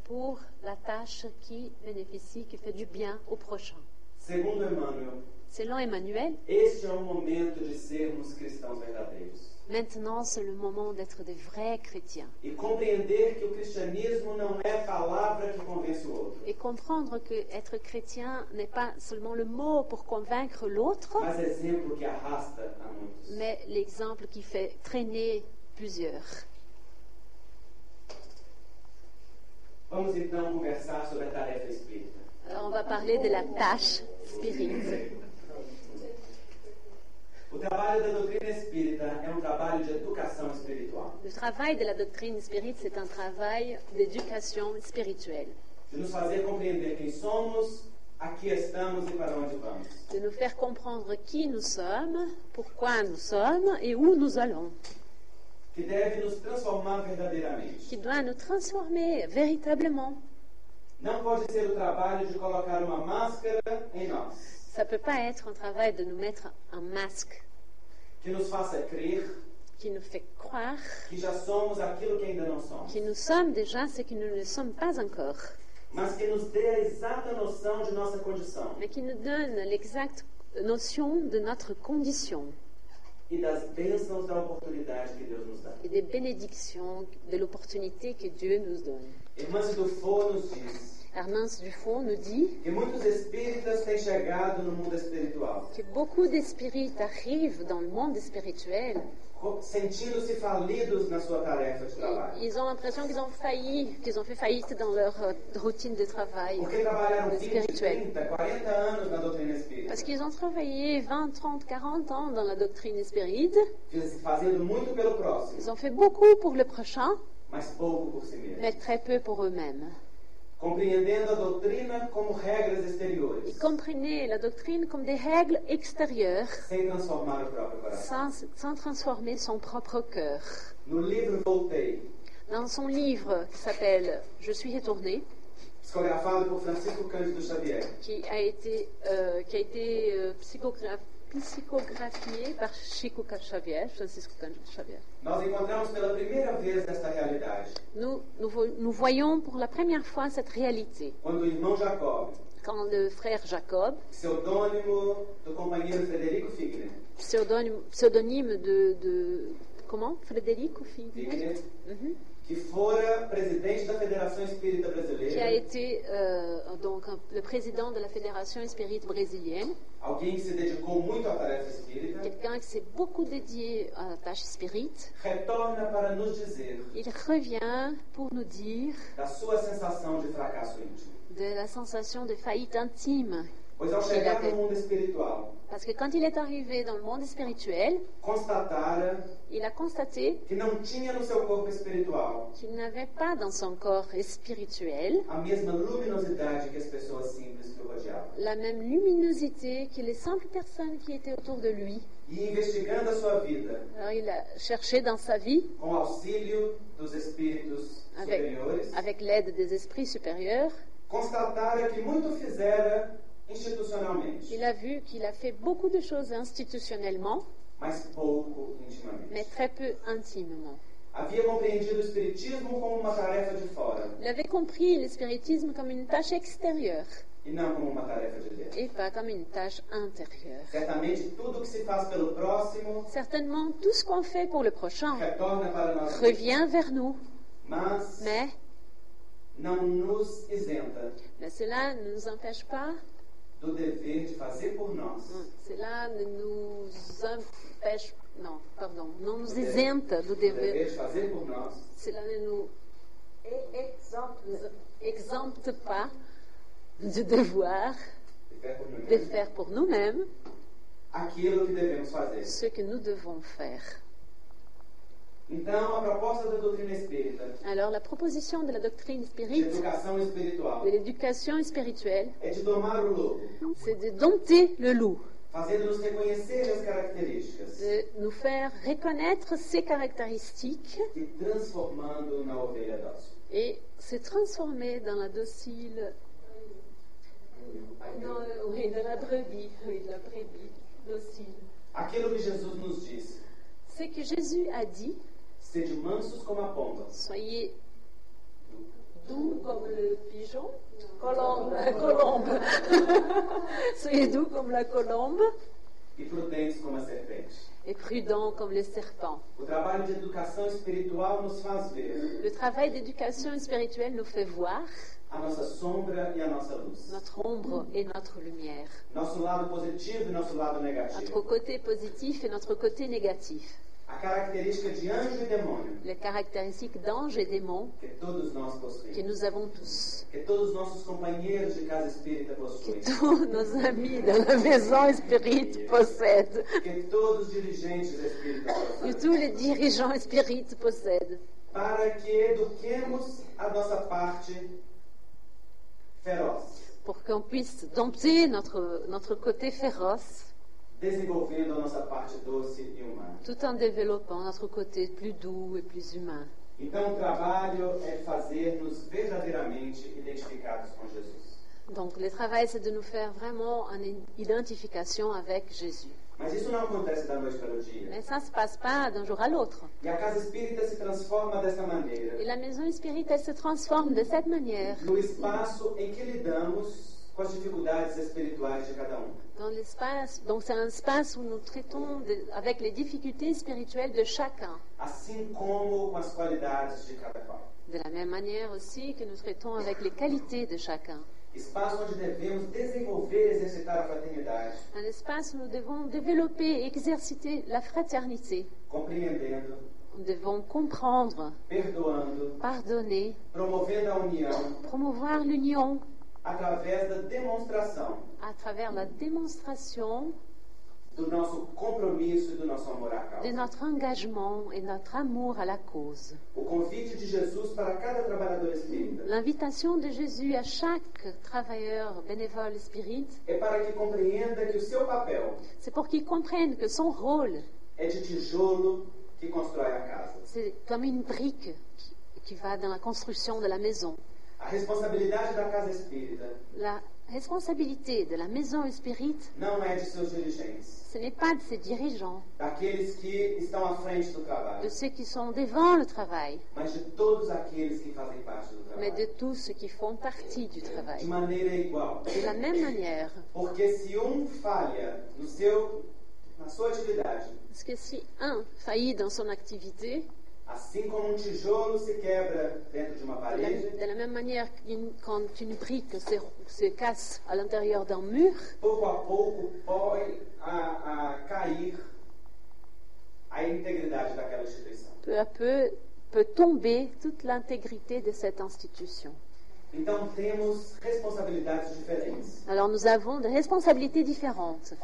pour la tâche qui bénéficie, qui fait du bien au prochain. Selon Emmanuel, este é o momento de sermos cristãos verdadeiros maintenant c'est le moment d'être des vrais chrétiens e compreender que o cristianismo não é palavra que convence o outro, et comprendre que être chrétien n'est pas seulement le mot pour convaincre l'autre, mas exemplo que arrasta a muitos. mais l'exemple qui fait traîner plusieurs. Vamos então conversar sobre a tarefa espírita. Alors, on va parler de la tâche spirit. O trabalho da doutrina espírita é um trabalho de educação espiritual, Le travail de la doctrine spirit, c'est un travail d'éducation spirituelle, de nos fazer compreender quem somos, aqui estamos e para onde vamos. de nous faire comprendre qui nous sommes, pourquoi nous sommes et où nous allons, que deve nos transformar verdadeiramente. qui doit nous transformer véritablement. Não pode ser o trabalho de colocar uma máscara em nós, Ça ne peut pas être un travail de nous mettre un masque. Que nos faça crer qui nous fait croire. Que já somos aquilo que ainda não somos, que nous sommes déjà ce que nous ne sommes pas encore, mas que nos dê a exata noção de nossa condição mais qui nous donne l'exacte notion de notre condition. E das bênçãos da oportunidade que Deus nos dá. et des bénédictions de l'opportunité que Dieu nous donne. Irmã Dufour nos diz Hermance Dufont nous dit que beaucoup d'espirites arrivent dans le monde spirituel, sentindo-se falidos na sua tarefa de trabalho. ils ont l'impression qu'ils ont failli, qu'ils ont fait faillite dans leur euh, routine de travail Porque trabalharam 20, spirituel. 30, 40 anos na doutrina espírita, Parce qu'ils ont travaillé 20, 30, 40 ans dans la doctrine spirite, ils ont fait beaucoup pour le prochain, mais très peu pour eux-mêmes. Compreendendo a doutrina como regras exteriores, Ils comprenaient la doctrine comme des règles extérieures sem transformar o próprio coração. sans, sans transformer son propre cœur. No livro Voltei, Dans son livre qui s'appelle Je suis retourné, psicografado por Francisco Cândido Xavier, qui a été, euh, qui a été euh, psychogra- par Chico Xavier, Francisco Xavier. Nous, nous, vo- nous voyons pour la première fois cette réalité. Jacob, quand le frère Jacob, pseudonyme, de, de- comment? Mhm. que fora presidente da Federação Espírita qui a été euh, donc le président de la Fédération Espírite brésilienne, alguém que se dedicou muito à tarefa espírita, quelqu'un qui s'est beaucoup dédié à la tâche spirite. retorna para nos dizer Il revient pour nous dire da sua sensação de fracasso íntimo. de la sensation de faillite intime. Parce que quand il est arrivé dans le monde spirituel, il a constaté qu'il n'avait pas dans son corps spirituel la même luminosité que les simples personnes qui étaient autour de lui. Alors il a cherché dans sa vie, avec, l'aide des esprits supérieurs, constatara que muito fizera il a vu qu'il a fait beaucoup de choses institutionnellement, mais très peu intimement. Il avait compris le spiritisme comme une tâche extérieure e et pas comme une tâche intérieure. Certainement, tout ce qu'on fait pour le prochain revient vers nous, mais, mais cela ne nous empêche pas, do dever de fazer por nós cela ne nous empêche, non, pardon, non nous exempte de o dever dever, de fazer por nós cela ne nous exempte, exempte pas du devoir de faire pour nous-mêmes aquilo que devemos fazer. ce que nous devons faire. Então, a proposta da doutrina espírita, Alors la proposition de la doctrine de spirite, educação espiritual, de l'éducation spirituelle, é de domar o lobo, c'est de dompter le loup, fazendo-nos reconhecer as características. De nous faire reconnaître ses caractéristiques e transformando na ovelha dócil. et se transformer dans la docile, dans, oui, dans la brebis, oui, la brebis docile. Aquilo que Jesus nos disse, C'est que Jésus a dit, sede mansos como a pomba, soyez doux comme le pigeon, colombe, colombe, soyez doux comme la colombe. E prudentes como a serpente. et prudents comme le serpent. O trabalho de educação espiritual nos faz ver. Le travail d'éducation spirituelle nous fait voir a nossa sombra e a nossa luz, notre ombre et notre lumière, nosso lado positivo e nosso lado notre negativo, côté positif et notre côté négatif, a característica de anjo e demônio les caractéristiques d'ange et démon que todos nós que possuímos, nous avons tous, que todos os nossos companheiros de casa espírita que possuem, tous nos amis dans la maison spirite possèdent, que todos os dirigentes espíritas que possuem, tous les dirigeants spirites possèdent, para que eduquemos a nossa parte feroz, pour qu'on puisse dompter notre, notre côté féroce desenvolvendo a nossa parte doce e humana. tout en développant notre côté plus doux et plus humain. Então, o trabalho é fazer-nos verdadeiramente identificados com Jesus. Donc le travail, c'est de nous faire vraiment une identification avec Jésus. Mas isso não acontece da noite para o dia. Mais ça ne se passe pas d'un jour à l'autre. E a casa espírita se transforma dessa Et la maison spirite, elle se transforme de cette manière no espaço em que lidamos com as dificuldades espirituais de cada um. Dans l'espace. Donc c'est un espace où nous traitons de- avec les difficultés spirituelles de chacun. Assim como com as qualidades de cada qual. De la même manière aussi que nous traitons avec les qualités de chacun. Espaço onde devemos desenvolver e exercitar a fraternidade, Un espace où nous devons développer et exerciter la fraternité. compreendendo, Nous devons comprendre, pardonner, promouvoir l'union à travers la démonstration e à de notre engagement et notre amour à la cause. L'invitation de Jésus à chaque travailleur bénévole spirit, c'est pour qu'il comprenne que son rôle, c'est comme une brique qui, qui va dans la construction de la maison. A responsabilidade da casa espírita. La responsabilité de la maison espírite, não é de seus dirigentes, ce n'est pas de ses dirigeants, daqueles que estão à frente do de ceux qui sont devant le travail, mas de todos aqueles que fazem parte do mais de tous ceux qui font partie du De travail. maneira igual. De la même manière, Porque se um falha no seu, na sua atividade, parce que si un faillit dans son activité, um de la, même manière qu'une- quand une brique se, se casse à l'intérieur d'un mur, peu à peu peut tomber toute l'intégrité de cette institution. Alors nous avons des responsabilités différentes,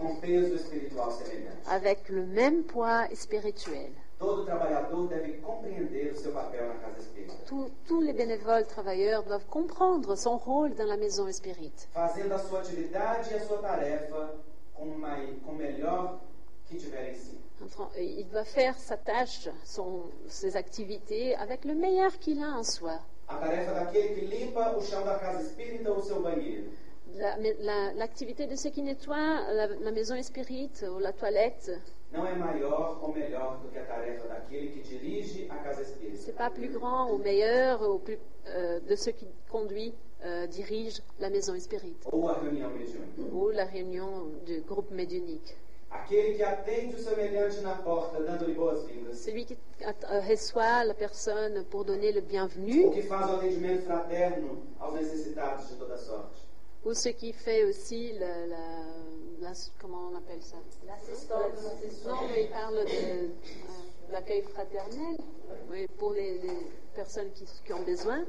avec le même poids spirituel. Todo trabalhador deve compreender o seu papel na casa espírita, Tous- tous les bénévoles travailleurs doivent comprendre son rôle dans la maison spirite, fazendo a sua atividade e a sua tarefa com, mai- com o melhor que tiver em si. Enfin, Il doit faire sa tâche, son- ses activités avec le meilleur qu'il a en soi. A tarefa daquele que limpa o chão da casa espírita ou o seu banheiro. La- la- L'activité de ceux qui nettoient la, la maison spirite ou la toilette, Não é maior ou melhor do que a tarefa daquele que dirige a casa c'est pas plus grand ou meilleur ou plus, euh, de ceux qui conduisent, euh, dirigent la maison spirite Ou a reunião mediúnica. ou la réunion du groupe médiunique. Aquele que atende o semelhante na porta, dando-lhe boas-vindas. Celui qui euh, reçoit la personne pour donner le bienvenu O que faz o atendimento fraterno aos necessitados de toda sorte. ou ce qui fait aussi la, la- la- comment on appelle ça? L'assistance. Non, mais il parle de euh, l'accueil fraternel oui, pour les, les personnes qui, qui ont besoin.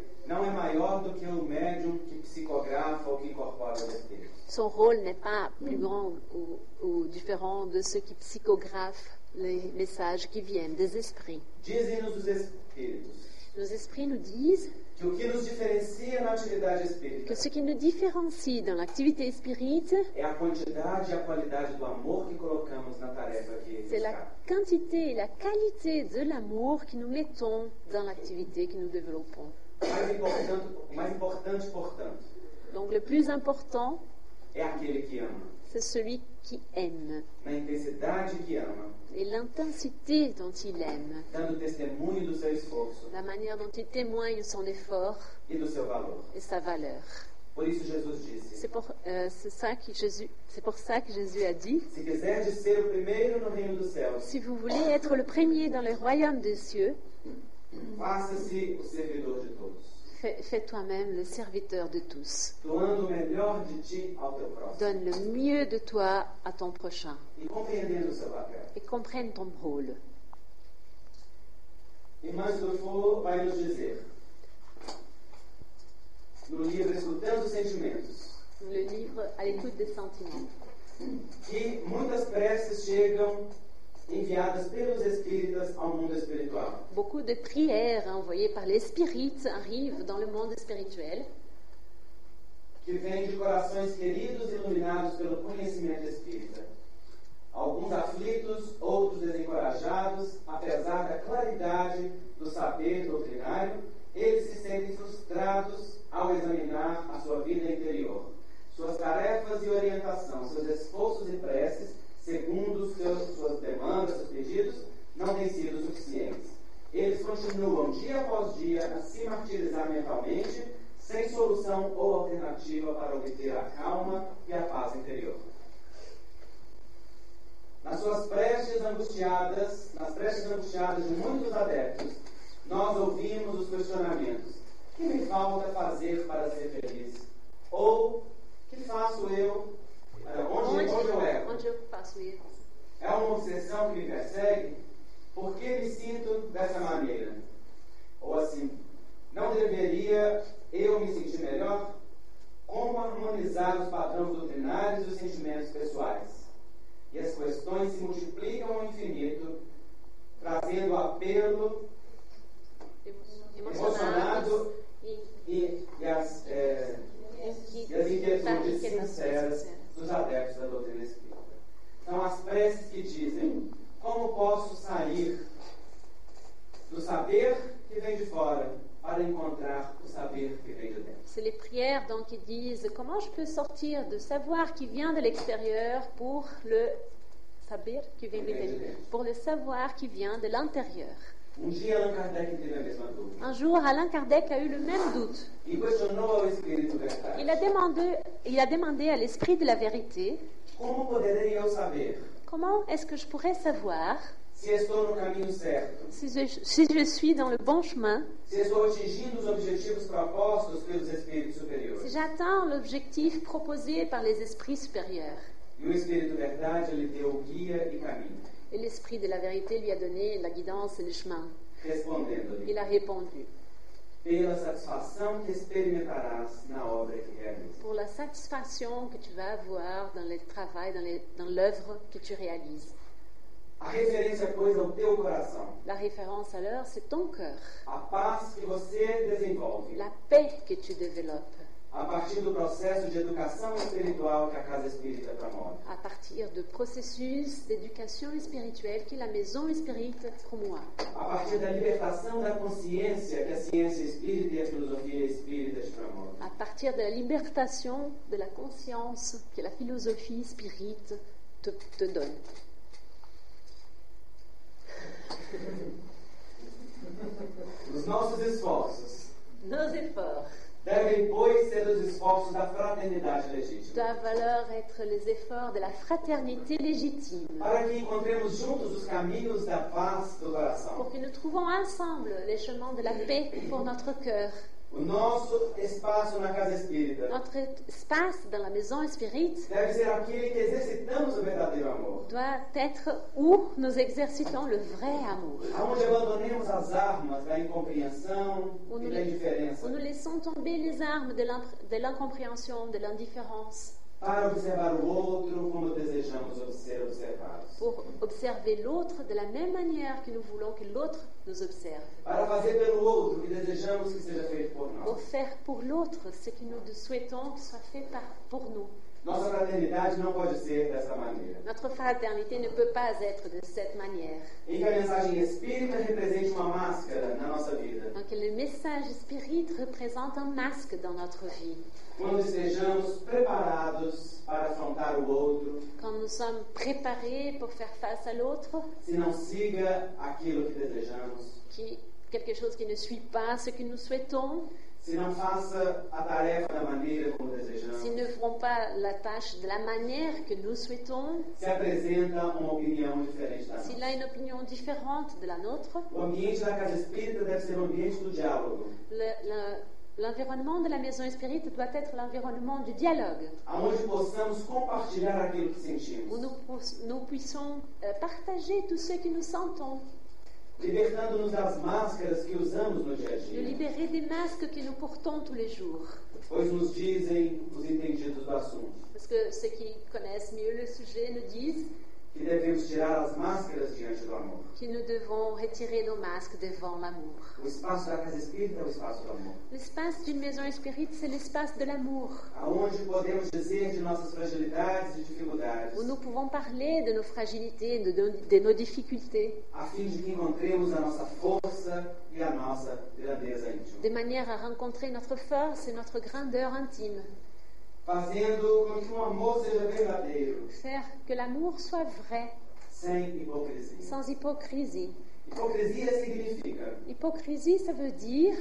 Espíritos. Son rôle n'est pas plus grand ou, ou différent de ceux qui psychographent les messages qui viennent des esprits. Dizem-nos os espíritos Nos esprits nous disent que ce qui nous différencie dans l'activité spirite, c'est la quantité et la qualité de l'amour que nous mettons dans l'activité que nous développons. Donc le plus important, c'est celui qui aime. Na intensidade que ama, et l'intensité dont il aime, dando testemunho do seu esforço. La manière dont il témoigne son effort e do seu valor. et sa valeur. Por isso Jesus disse: C'est pour, euh, c'est ça que Jésus, c'est pour ça que Jésus a dit, Se quiserdes ser o primeiro no reino dos céus, si vous voulez être le premier dans le royaume des cieux, faça-se o servidor de todos, fais, fais toi-même le serviteur de tous. Donne le mieux de toi à ton prochain et comprenne ton rôle. Irmã Dufour vai nos dizer, no livro Escutando os Sentimentos, Le livre à l'écoute des sentiments. que muitas preces chegam Beaucoup de prières envoyées par les spirites arrivent dans le monde spirituel que vem de corações queridos e iluminados pelo conhecimento espírita. Alguns aflitos, outros desencorajados, apesar da claridade do saber doutrinário, eles se sentem frustrados ao examinar a sua vida interior, suas tarefas e orientação, seus esforços e preces, segundo seus, suas demandas, seus pedidos, não têm sido suficientes. Eles continuam dia após dia a se martirizar mentalmente, sem solução ou alternativa para obter a calma e a paz interior. Nas suas preces angustiadas, nas preces angustiadas de muitos adeptos, nós ouvimos os questionamentos: que me falta fazer para ser feliz? Ou que faço eu? Onde, onde eu erro? onde eu faço isso? É uma obsessão que me persegue? Por que me sinto dessa maneira? Ou assim, não deveria eu me sentir melhor? Como harmonizar os padrões doutrinários e os sentimentos pessoais? E as questões se multiplicam ao infinito, trazendo apelo emocionado e, e, e as, eh, e as inquietudes sinceras dos adeptos da doutrina espírita. São as preces que dizem: como posso sair do saber que vem de fora para encontrar o saber que vem de dentro? C'est C'est les prières donc qui disent comment je peux sortir de savoir qui vient de l'extérieur pour le saber qui vient de l'intérieur, pour le savoir qui vient de l'intérieur. Un jour, Alain Kardec a eu le même doute. Il a demandé, il a demandé à l'esprit de la vérité. Comment est-ce que je pourrais savoir si je, si je suis dans le bon chemin, si j'atteins l'objectif proposé par les esprits supérieurs Et l'esprit de la vérité lui a donné la guidance et le chemin. respondendo-lhe: Il a répondu Pela satisfação que experimentarás na obra que realizas. pour la satisfaction que tu vas avoir dans le travail, dans les- dans l'œuvre que tu réalises. A referência, pois, ao teu coração, La référence alors, c'est ton cœur, a paz que você desenvolve la paix que tu développes a partir do processo de educação espiritual que a Casa Espírita promove. à partir de processus d'éducation spirituelle que la maison spirite promoit, A partir da libertação da consciência que a ciência espírita e a filosofia espírita promovem. à partir de la libertation de la conscience que la philosophie spirite te, te donne. Os nossos esforços Nos efforts doivent alors être les efforts de la fraternité légitime para que encontremos juntos os caminhos da paz do coração. pour que nous trouvons ensemble les chemins de la paix pour notre cœur. O nosso espaço na Casa Espírita. Notre espace dans la maison spirite deve ser aquele que exercitamos o verdadeiro amor, doit être où nous exercitons le vrai amour, aonde abandonemos as armas da incompreensão où e nous, da indiferença. où nous laissons tomber les armes de l'imp- de l'incompréhension, de l'indifférence, para observar o outro como desejamos ser observados. pour observer l'autre de la même manière que nous voulons que l'autre nous observe, para fazer pelo outro o que desejamos que seja feito por pour faire pour l'autre ce que nous souhaitons que soit fait par, pour nous. Notre fraternité ne peut pas être de cette manière. Vida. Donc le message spirit représente un masque dans notre vie. Quand nous sommes préparés pour faire face à l'autre, quelque chose qui ne suit pas ce que nous souhaitons, s'ils ne feront pas la tâche de la manière que nous souhaitons, s'il a une opinion différente de la nôtre, le- le- l'environnement de la maison spirit doit être l'environnement du dialogue, où nous puissions euh, partager tout ce que nous sentons, libertando-nos das máscaras que usamos no dia a dia, libérer des masques que nous portons tous les jours. pois nos dizem os entendidos do assunto Parce que ceux qui connaissent mieux le sujet nous disent que devemos tirar as máscaras diante do amor. que nous devons retirer nos masques devant l'amour. O espaço da casa espírita é o espaço do amor, L'espace d'une maison spirit, c'est l'espace de l'amour, aonde podemos dizer de nossas fragilidades e dificuldades, où nous pouvons parler de nos fragilités, de, de- de nos difficultés, a fim de que encontremos a nossa força e a nossa grandeza íntima, de manière à rencontrer notre force et notre grandeur intime. Fazendo com que o amor seja verdadeiro, Faire que l'amour soit vrai, sem hipocrisia. sans hypocrisie. Hipocrisia significa Hypocrisie, ça veut dire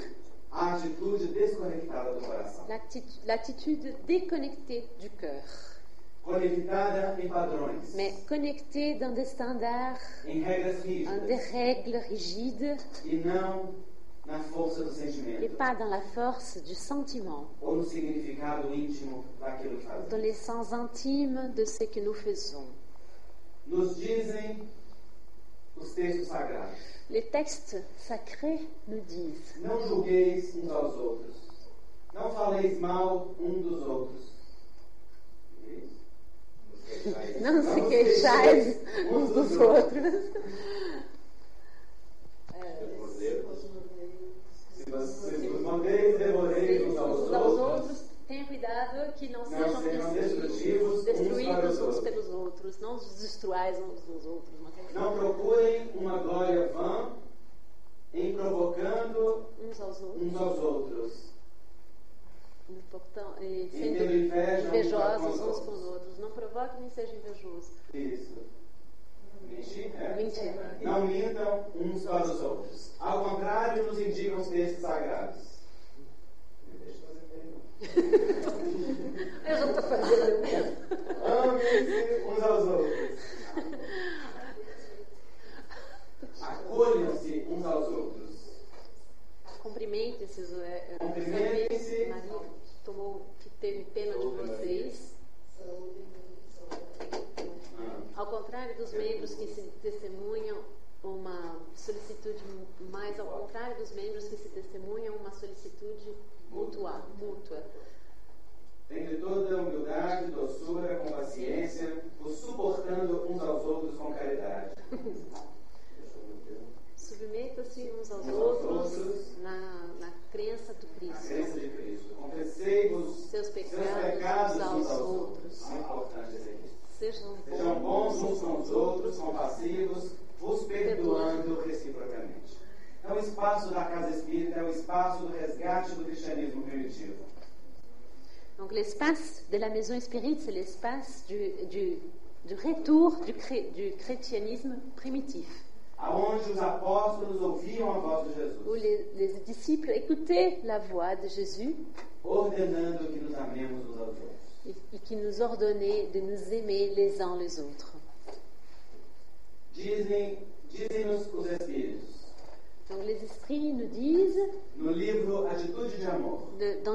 a atitude desconectada do coração, l'actitu- l'attitude déconnectée du cœur, conectada em padrões, mais connectée dans des standards, em regras dans des règles rigides, e não et pas dans la force du sentiment, ou no significado íntimo daquilo que dans fazemos. l'essence intime de ce que nous faisons. Nos dizem os textos sagrados: Les textes sacrés nous disent não julgueis uns aos outros, não faleis mal um dos outros. não se queixais uns dos outros. Se vocês vos mandeis, devoreis uns aos Uns aos outros. tenha cuidado que não Não sejam destruídos, destrutivos uns destruídos os uns outros. pelos outros, não os destruais uns dos outros. Não procurem uma glória vã em provocando assim. Uns aos outros. uns aos outros. portão, e E sendo uns invejosos os uns com os outros. outros. Não provoque nem seja invejoso. Isso. Mentir? É. Mentira. Não mintam uns para os outros. Ao contrário, nos indicam os textos sagrados. Deixa eu fazer não. Eu já estou fazendo eu mesmo. Amem-se uns aos outros. Acolham-se uns aos outros. Cumprimente-se. é, é, Cumprimentem-se. Maria tomou, que teve pena de vocês. Ah. Ao contrário dos membros que se testemunham uma solicitude, mais ao contrário dos membros que se testemunham uma solicitude mútua. mútua. Tende toda humildade, doçura, com paciência, os suportando uns aos outros com caridade. Submeta-se uns aos Uns outros outros. na, na crença do A Cristo. crença de Cristo. Confessei-vos Seus pecados pecados uns aos uns aos outros. outros. Muito importante esse aqui. Sejam Sejam bons uns com os outros, compassivos, vos perdoando reciprocamente. É o espaço da casa espírita, é o espaço do resgate do cristianismo primitivo. Donc l'espace de la maison spirite, c'est l'espace du, du, du retour du, cré- du chrétianisme primitif, où les, les disciples écoutaient la voix de Jésus ordenando que nos amemos uns aos outros. Et, qui nous ordonnait de nous aimer les uns les autres. Donc les esprits nous disent, dans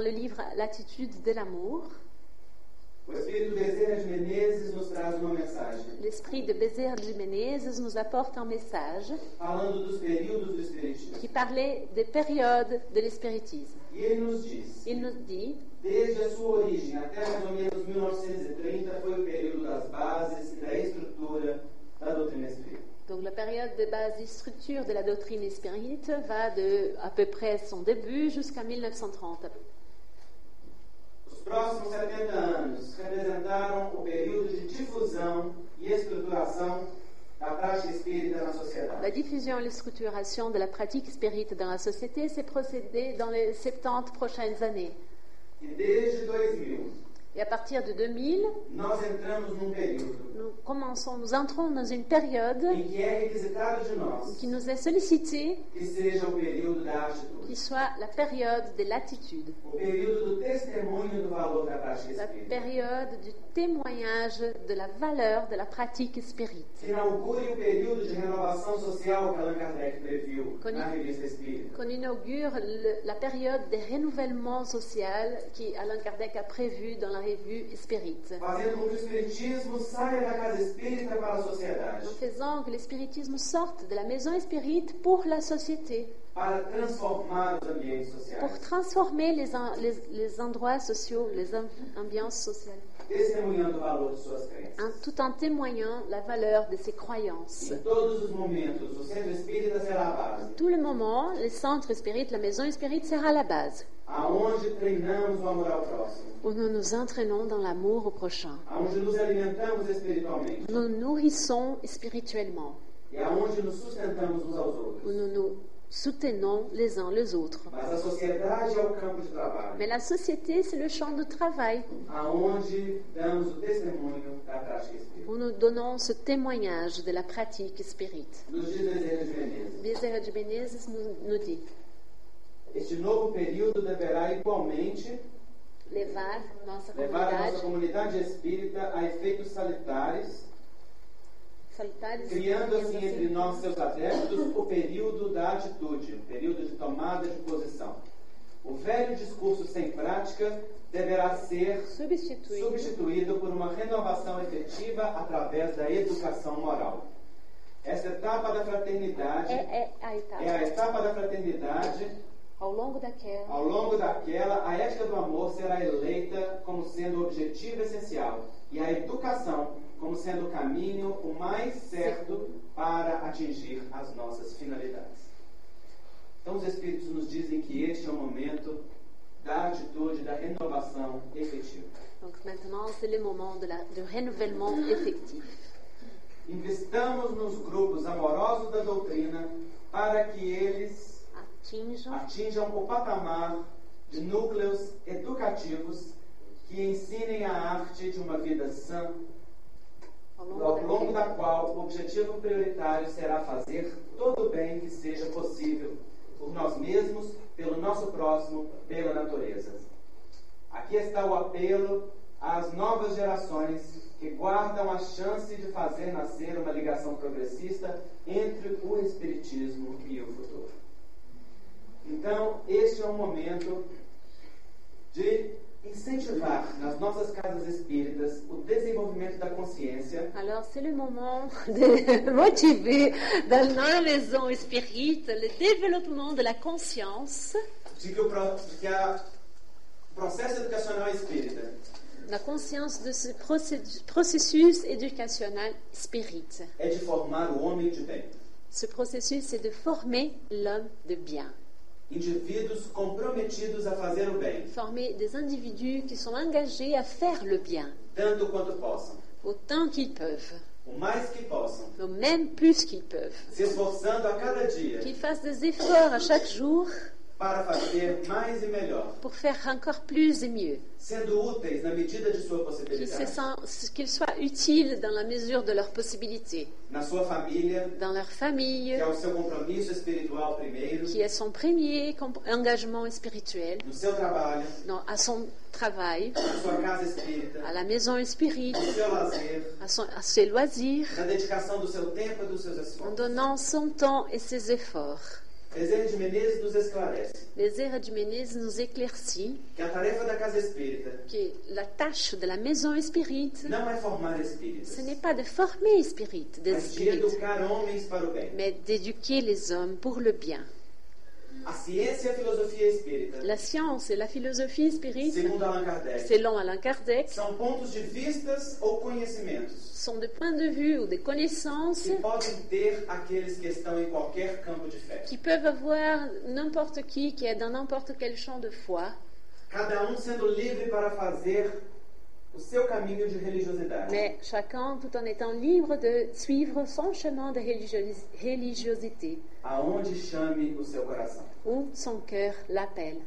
le livre L'attitude de l'amour, l'esprit de Bézère de Menezes nous apporte un message qui parlait des périodes de l'espiritisme. E Il nous dit, desde a sua origem até mais ou menos 1930, foi o período das bases e da estrutura da doutrina espírita. donc la période de base et structure de la doctrine spirite va de à peu près son début jusqu'à 1930. Os próximos 70 anos representaram o período de difusão e estruturação da prática espírita na La diffusion et la structuration de la pratique spirite dans la société s'est procédée dans les 70 prochaines années. E 2000, Et à partir de 2000, nós entramos num período nous commençons, nous entrons dans une période qui nous est sollicitée, qui soit la période de l'attitude, o período do testemunho do valor da prática la période du témoignage de la valeur de la pratique spirite. Qu'on inaugure le- la période des renouvellements social qui Alain Kardec a prévu dans la revue Spirite. Fazendo com que o Espiritismo saia da casa espírita para a sociedade, En faisant que le spiritisme sorte de la maison spirite pour la société, para transformar os ambientes pour transformer les, en- les- les endroits sociaux, les am- ambiances sociales, hein, tout en témoignant la valeur de ses croyances. Base, Tout le moment, le centre spirit, la maison spirite sera la base, où nous nous entraînons dans l'amour au prochain. espiritualmente. Nous nous nourrissons spirituellement, e où nous nous soutenons les uns les autres. É Mais la société, c'est le champ de travail où nous donnons ce témoignage de la pratique spirite. Bezerra de Menezes, nous, nous dit este novo período deverá igualmente levar nossa levar a nossa comunidade, comunidade espírita a efeitos salutares salutares, criando assim entre nós, seus adeptos, o período da atitude, o período de tomada de posição. O velho discurso sem prática deverá ser substituir substituído por uma renovação efetiva através da educação moral. Essa etapa da fraternidade é, é a etapa. é a etapa da fraternidade. Ao longo daquela, Ao longo daquela, a ética do amor será eleita como sendo o objetivo essencial e a educação como sendo o caminho o mais certo para atingir as nossas finalidades. Então, os Espíritos nos dizem que este é o momento da atitude, da renovação efetiva. donc maintenant c'est le moment de la, du renouvellement effectif. Investamos nos grupos amorosos da doutrina para que eles Atinjam atinjam o patamar de núcleos educativos que ensinem a arte de uma vida sã, Au longo ao da longo vida. da qual o objetivo prioritário será fazer todo o bem que seja possível por nós mesmos, pelo nosso próximo, pela natureza. Aqui está o apelo às novas gerações que guardam a chance de fazer nascer uma ligação progressista entre o Espiritismo e o futuro. Então, este é um momento de incentivar nas nossas casas espíritas o desenvolvimento da consciência Alors, c'est le moment de motiver dans la maison spirite le développement de la conscience, de que o, de que a- o processo educacional espírita la conscience de ce processus éducationnel spirit. é de formar o homem de bem. Ce processus, c'est de former l'homme de bien, Indivíduos comprometidos a fazer o bem, former des individus qui sont engagés à faire le bien, tanto quanto possam, autant qu'ils peuvent, o mais que possam, ou même plus qu'ils peuvent, se esforçando a cada dia. Qu'ils fassent des efforts à chaque jour para fazer mais e melhor, pour faire encore plus et mieux, sendo úteis na medida de sua qu'ils se qu'ils soient utiles dans la mesure de leurs possibilités, na sua família, dans leur que famille, é o seu compromisso espiritual primeiro, qui est son premier engagement spirituel, no seu trabalho, dans- à son travail, à la maison lazer, à, son- à ses loisirs, na dedicação do seu tempo e dos seus en donnant son temps et ses efforts. Bezerra de Menezes nos esclarece nous éclaircit que a tarefa da casa espírita que la tâche de la maison spirite, não é formar espíritos, ce n'est pas de former spirites, des mas de spirites, educar homens para o bem. mais d'éduquer les hommes pour le bien. La science et la philosophie spirite, selon Alain Kardec, sont des points de vue ou des connaissances qui peuvent avoir n'importe qui qui est dans n'importe quel champ de foi, Cada um sendo livre para fazer o seu caminho de religiosidade. mais chacun tout en étant libre de suivre son chemin de religiosi- religiosité Aonde chame o seu coração. où son cœur l'appelle.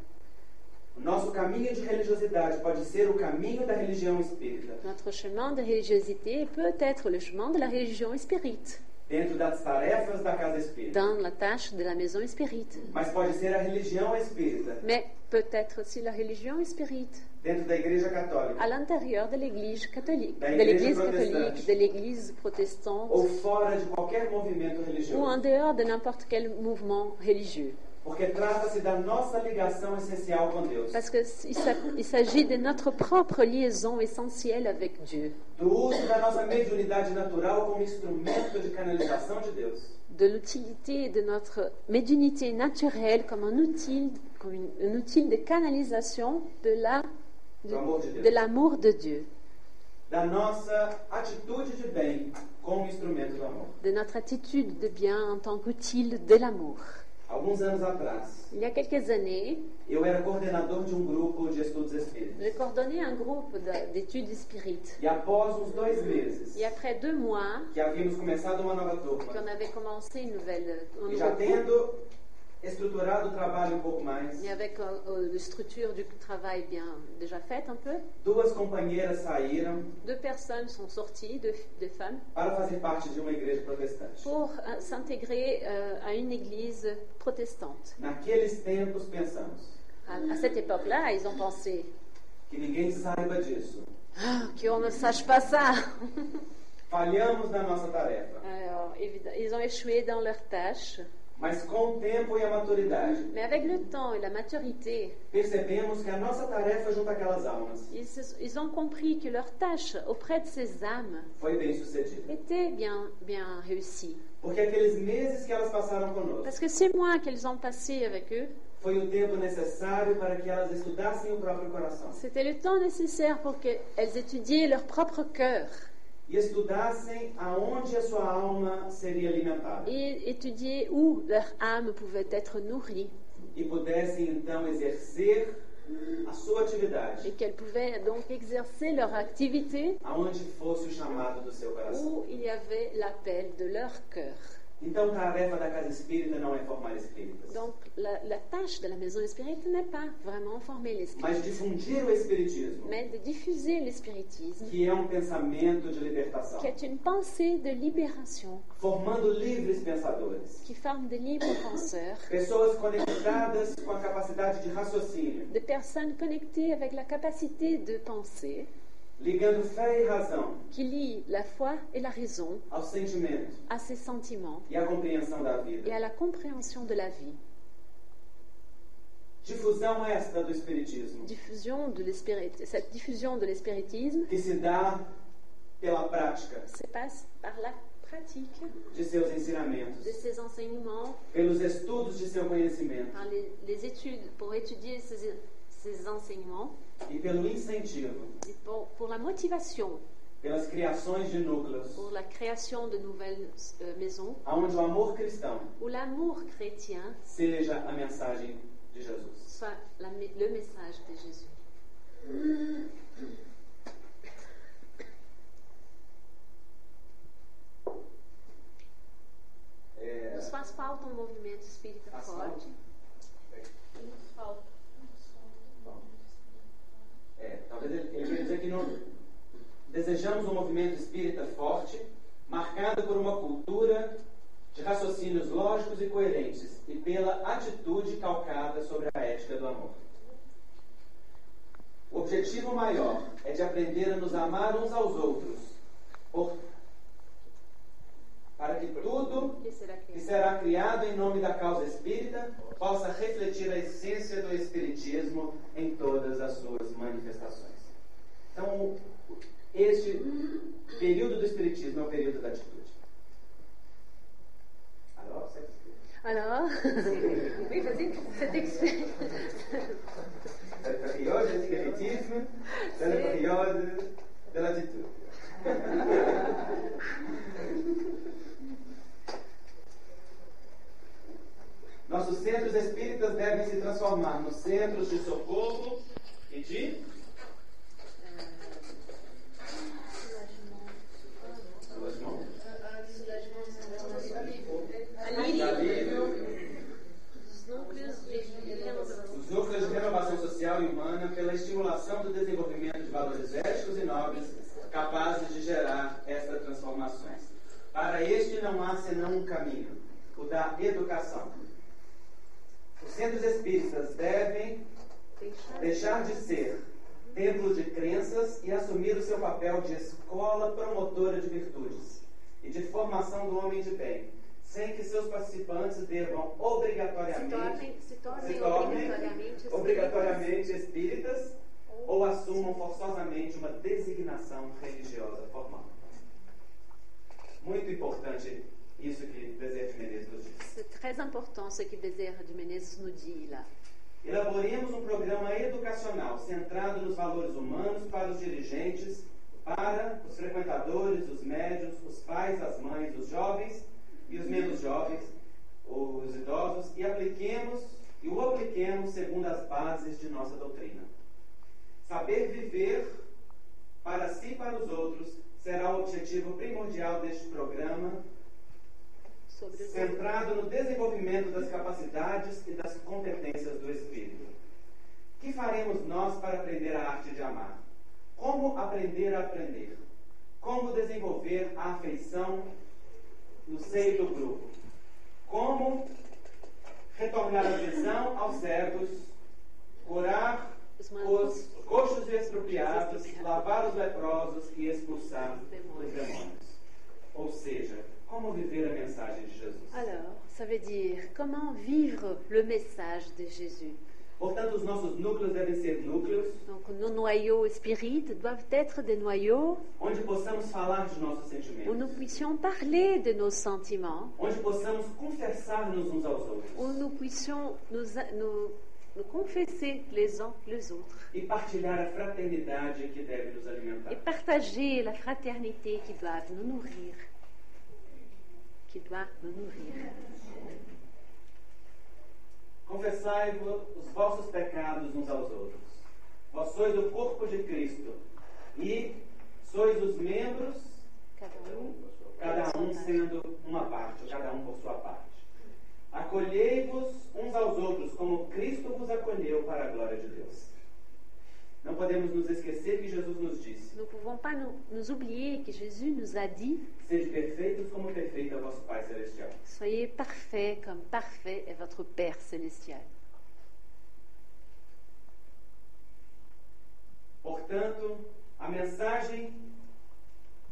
O nosso caminho de religiosidade pode ser o caminho da religião espírita, Notre chemin de religiosité peut être le chemin de la religion spirite, dentro das tarefas da casa espírita. dans la tâche de la maison spirite. Mas pode ser a religião espírita, Mais peut-être aussi la religion spirite dentro da igreja católica, à l'intérieur de l'Église catholique, de l'Église protestante. catholique, de l'Église protestante, ou fora de qualquer movimento ou en dehors de n'importe quel mouvement religieux. Porque trata-se da nossa ligação essencial com Deus, Parce qu'il il s'agit de notre propre liaison essentielle avec Dieu, do uso da nossa mediunidade natural como instrumento de canalização de Deus. de l'utilité de notre médiunité naturelle comme un outil, comme une- un outil de canalisation de la de l'amour de Dieu, Da nossa atitude de bem como instrumento do amor. de notre attitude de bien en tant qu'outil de l'amour. Alguns anos atrás, Il y a quelques années, eu era coordenador de um grupo de estudos espíritas. j'ai coordonné un groupe de- d'études spirites. E após uns dois meses après deux mois que havíamos começado uma nova turma, qu'on avait commencé une nouvelle, un e já tendo estruturado o trabalho um pouco mais, et avec euh, euh, une structure du travail bien déjà faite un peu, duas companheiras saíram deux personnes sont sorties, deux, deux femmes, para fazer parte de uma igreja protestante. pour euh, s'intégrer euh, à une église protestante. Naqueles tempos pensamos À, à cette époque-là, ils ont pensé que ninguém saiba disso. ah, qu'on ne sache pas ça. Falhamos na nossa tarefa, Alors, ils ont échoué dans leur tâche, mas com o tempo e a maturidade, mais avec le temps et la maturité, percebemos que a nossa tarefa junto àquelas almas ils, se- ils ont compris que leur tâche auprès de ces âmes foi bem sucedida. était bien, bien réussie. Porque aqueles meses que elas passaram conosco Parce que ces mois qu'elles ont passés avec eux, foi o tempo necessário para que elas estudassem o próprio coração c'était le temps nécessaire pour qu'elles étudiaient leur propre cœur e estudassem aonde a sua alma seria alimentada et étudiaient où leur âme pouvait être nourrie e pudessem então exercer a sua atividade et qu'elles pouvaient donc exercer leur activité aonde fosse o chamado do seu coração. où il y avait l'appel de leur cœur. Então, tarefa da casa espírita não é formar espíritas, Donc la, la tâche de la maison espírite n'est pas vraiment former l'esprit, mas difundir o espiritismo, mais de diffuser l'espiritisme, que é um pensamento de libertação, qui est une pensée de libération, formando livres pensadores, qui forme de libres penseurs, pessoas conectadas com a capacidade de raciocínio, de personnes connectées avec la capacité de penser, qui lient la foi et la raison à ses sentiments et à la compréhension de la vie. Difusão esta do espiritismo, Diffusion de cette diffusion de l'espiritisme que se dá pela prática se passe par la pratique de seus de ses enseignements, pelos estudos de seu conhecimento par les, les études pour étudier ces, ces enseignements e pelo incentivo, et pour, pour la motivation, pelas criações de núcleos, pour la création de nouvelles euh, maisons onde o amor cristão où l'amour chrétien seja a mensagem de Jesus. soit la le message de Jésus. É, Nos faz falta um movimento espírita Faz forte. Nos falta. É, talvez ele, ele queria dizer que não desejamos um movimento espírita forte, marcado por uma cultura de raciocínios lógicos e coerentes e pela atitude calcada sobre a ética do amor. O objetivo maior é de aprender a nos amar uns aos outros, para que tudo Que será criado em nome da causa espírita possa refletir a essência do espiritismo em todas as suas manifestações. Então, este período do espiritismo é o período da atitude. Alô, você. Alors, oui, vas-y. C'est la spiritisme, c'est la période de l'attitude. Nossos centros espíritas devem se transformar nos centros de socorro e de. Os núcleos de renovação social e humana pela estimulação do desenvolvimento de valores éticos e nobres capazes de gerar estas transformações. Para este não há senão um caminho, o da educação. Os centros espíritas devem deixar de ser templo de crenças e assumir o seu papel de escola promotora de virtudes e de formação do homem de bem, sem que seus participantes devam Se obrigatoriamente tornem, se tornem se tornem obrigatoriamente obrigatoriamente espíritas ou assumam forçosamente uma designação religiosa formal. Muito importante isso que Bezerra de Menezes nos diz. C'est très important ce que Bezerra de Menezes nous dit là. Elaboremos um programa educacional centrado nos valores humanos para os dirigentes, para os frequentadores, os médios, os pais, as mães, os jovens e os menos jovens, os idosos, e apliquemos e o apliquemos segundo as bases de nossa doutrina. Saber viver para si e para os outros será o objetivo primordial deste programa centrado no desenvolvimento das capacidades e das competências do espírito. O que faremos nós para aprender a arte de amar? Como aprender a aprender? Como desenvolver a afeição no seio do grupo? Como retornar a visão aos cegos, curar os coxos expropriados, lavar os leprosos e expulsar os demônios? Ou seja, como viver a mensagem de Jesus? Alors, ça veut dire comment vivre le message de Jésus. Portanto, os nossos núcleos devem ser núcleos Donc, nos noyaux spirites doivent être des noyaux onde possamos falar de nossos où nous puissions parler de nos sentiments, onde possamos confessar-nos uns aos outros où nous puissions nous, nous, nous confesser les uns les autres e partilhar a fraternidade que deve nos et alimentar. partager la fraternité qui doit nous nourrir. Qui doit nous nourrir. Confessai-vos os vossos pecados uns aos outros. Vós sois o corpo de Cristo e sois os membros Qu'avons-nous cada um sendo uma parte, cada um por sua parte. Acolhei-vos uns aos outros, como Cristo vos acolheu para a glória de Deus. Não podemos nos esquecer que Jesus nos disse: Nous ne pouvons pas nous, nous oublier que Jésus nous a dit Sede perfeitos como perfeito é vosso Pai Celestial. Soyez parfaits comme parfait est votre Père célestial. Portanto, a mensagem apresentada em o Evangelho segundo o Espiritismo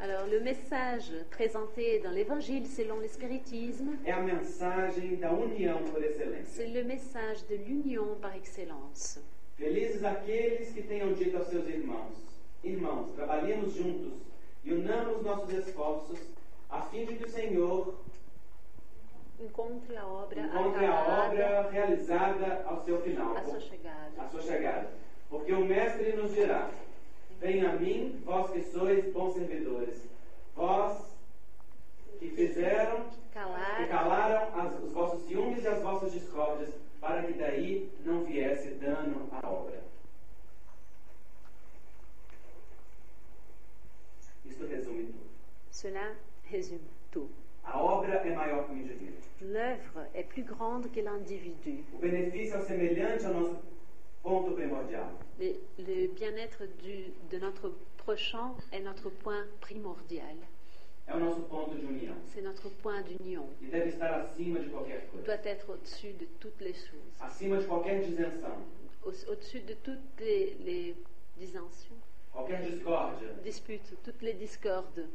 Alors, le message présenté dans l'Évangile selon le spiritisme, é a mensagem da união por excelência. c'est le message de l'union par excellence. Felizes aqueles que tenham dito aos seus irmãos: Irmãos, trabalhemos juntos e unamos nossos esforços a fim de que o Senhor Encontre a obra encontre a obra realizada ao seu final, à sua chegada. à sua chegada. Porque o Mestre nos dirá: Venha a mim, vós que sois bons servidores, vós que fizeram, que Calar calaram as- os vossos ciúmes e as vossas discórdias, para que daí não viesse dano à obra. Isto resume tudo. Cela résume tout. A obra é maior que o indivíduo. L'œuvre est plus grande que l'individu. O benefício é semelhante ao nosso ponto primordial. Le, le bien-être de notre prochain est notre point primordial. C'est notre point d'union. Il doit être au-dessus de toutes les choses, au-dessus de toutes les, les dissensions, disputes, toutes les discordes,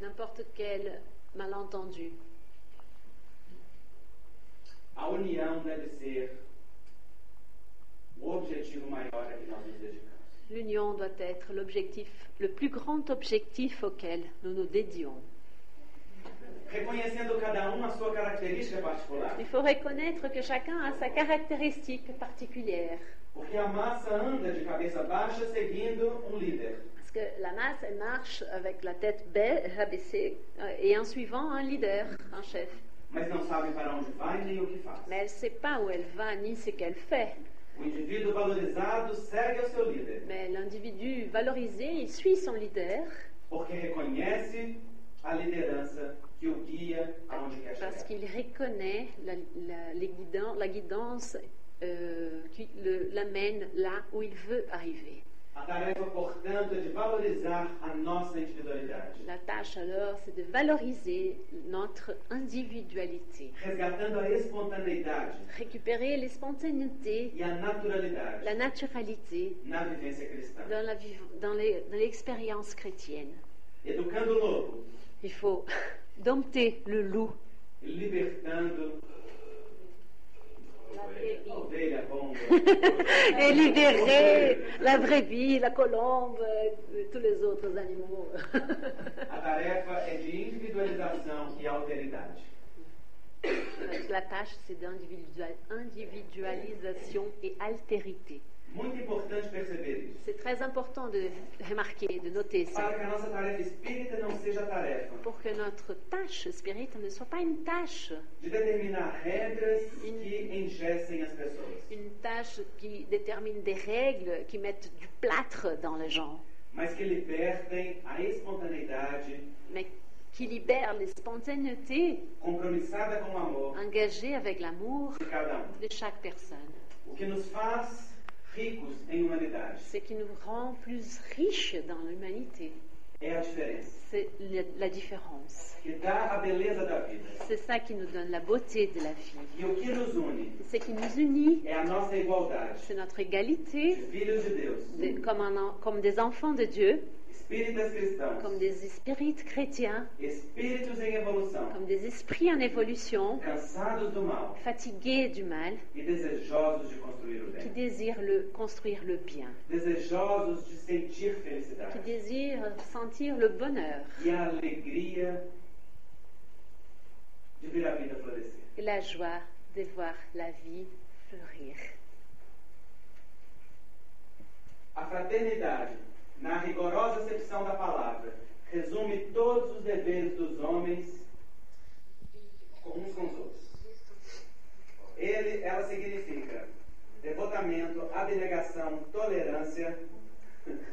n'importe quel malentendu. A união deve ser o objetivo maior a que nós nos dedicamos. L'union doit être l'objectif, le plus grand objectif auquel nous nous dédions. Il faut reconnaître que chacun a sa caractéristique particulière. Parce que la masse, elle marche avec la tête ba- rabaissée euh, et en suivant un leader, un chef. Mais elle ne sait pas où elle va ni ce qu'elle fait. Mais l'individu valorisé, il suit son leader. Parce qu'il reconnaît la, la- les guidan- la guidance euh, qui l'amène là où il veut arriver. A tarefa, portanto, é de valorizar a nossa individualidade, La tâche alors, c'est de valoriser notre individualité, resgatando a espontaneidade. Récupérer les spontanéités, e a naturalidade. La naturalité. Na vivência cristã, dans la l'expérience chrétienne. educando o lobo, Il faut dompter le loup, libertando et libérer la brebis, la colombe, euh, tous les autres animaux. E. La tâche, c'est d'individualisation et altérité. C'est très important de remarquer, de noter ça. Pour que notre tâche spirituelle ne soit pas une tâche, pessoas, une tâche qui détermine des règles, qui mettent du plâtre dans les gens, mas que libertem a espontaneidade, mais qui libère les spontanéités engagées avec l'amour de um. de chaque personne. O que nos faz ricos em humanidade Ce qui nous rend plus riches dans l'humanité, c'est la, différence. C'est ça qui nous donne la beauté de la vie. E Ce qui nous unit, c'est notre égalité de comme, un en- comme des enfants de Dieu, comme des spirites chrétiens, comme des esprits en évolution, fatigués du mal, qui désirent le, construire le bien, qui désirent sentir le bonheur. Et la joie de voir la vie fleurir. A fraternidade, na rigorosa acepção da palavra, resume todos os deveres dos homens uns com os outros. Ele, ela significa devotamento, abnegação, tolerância,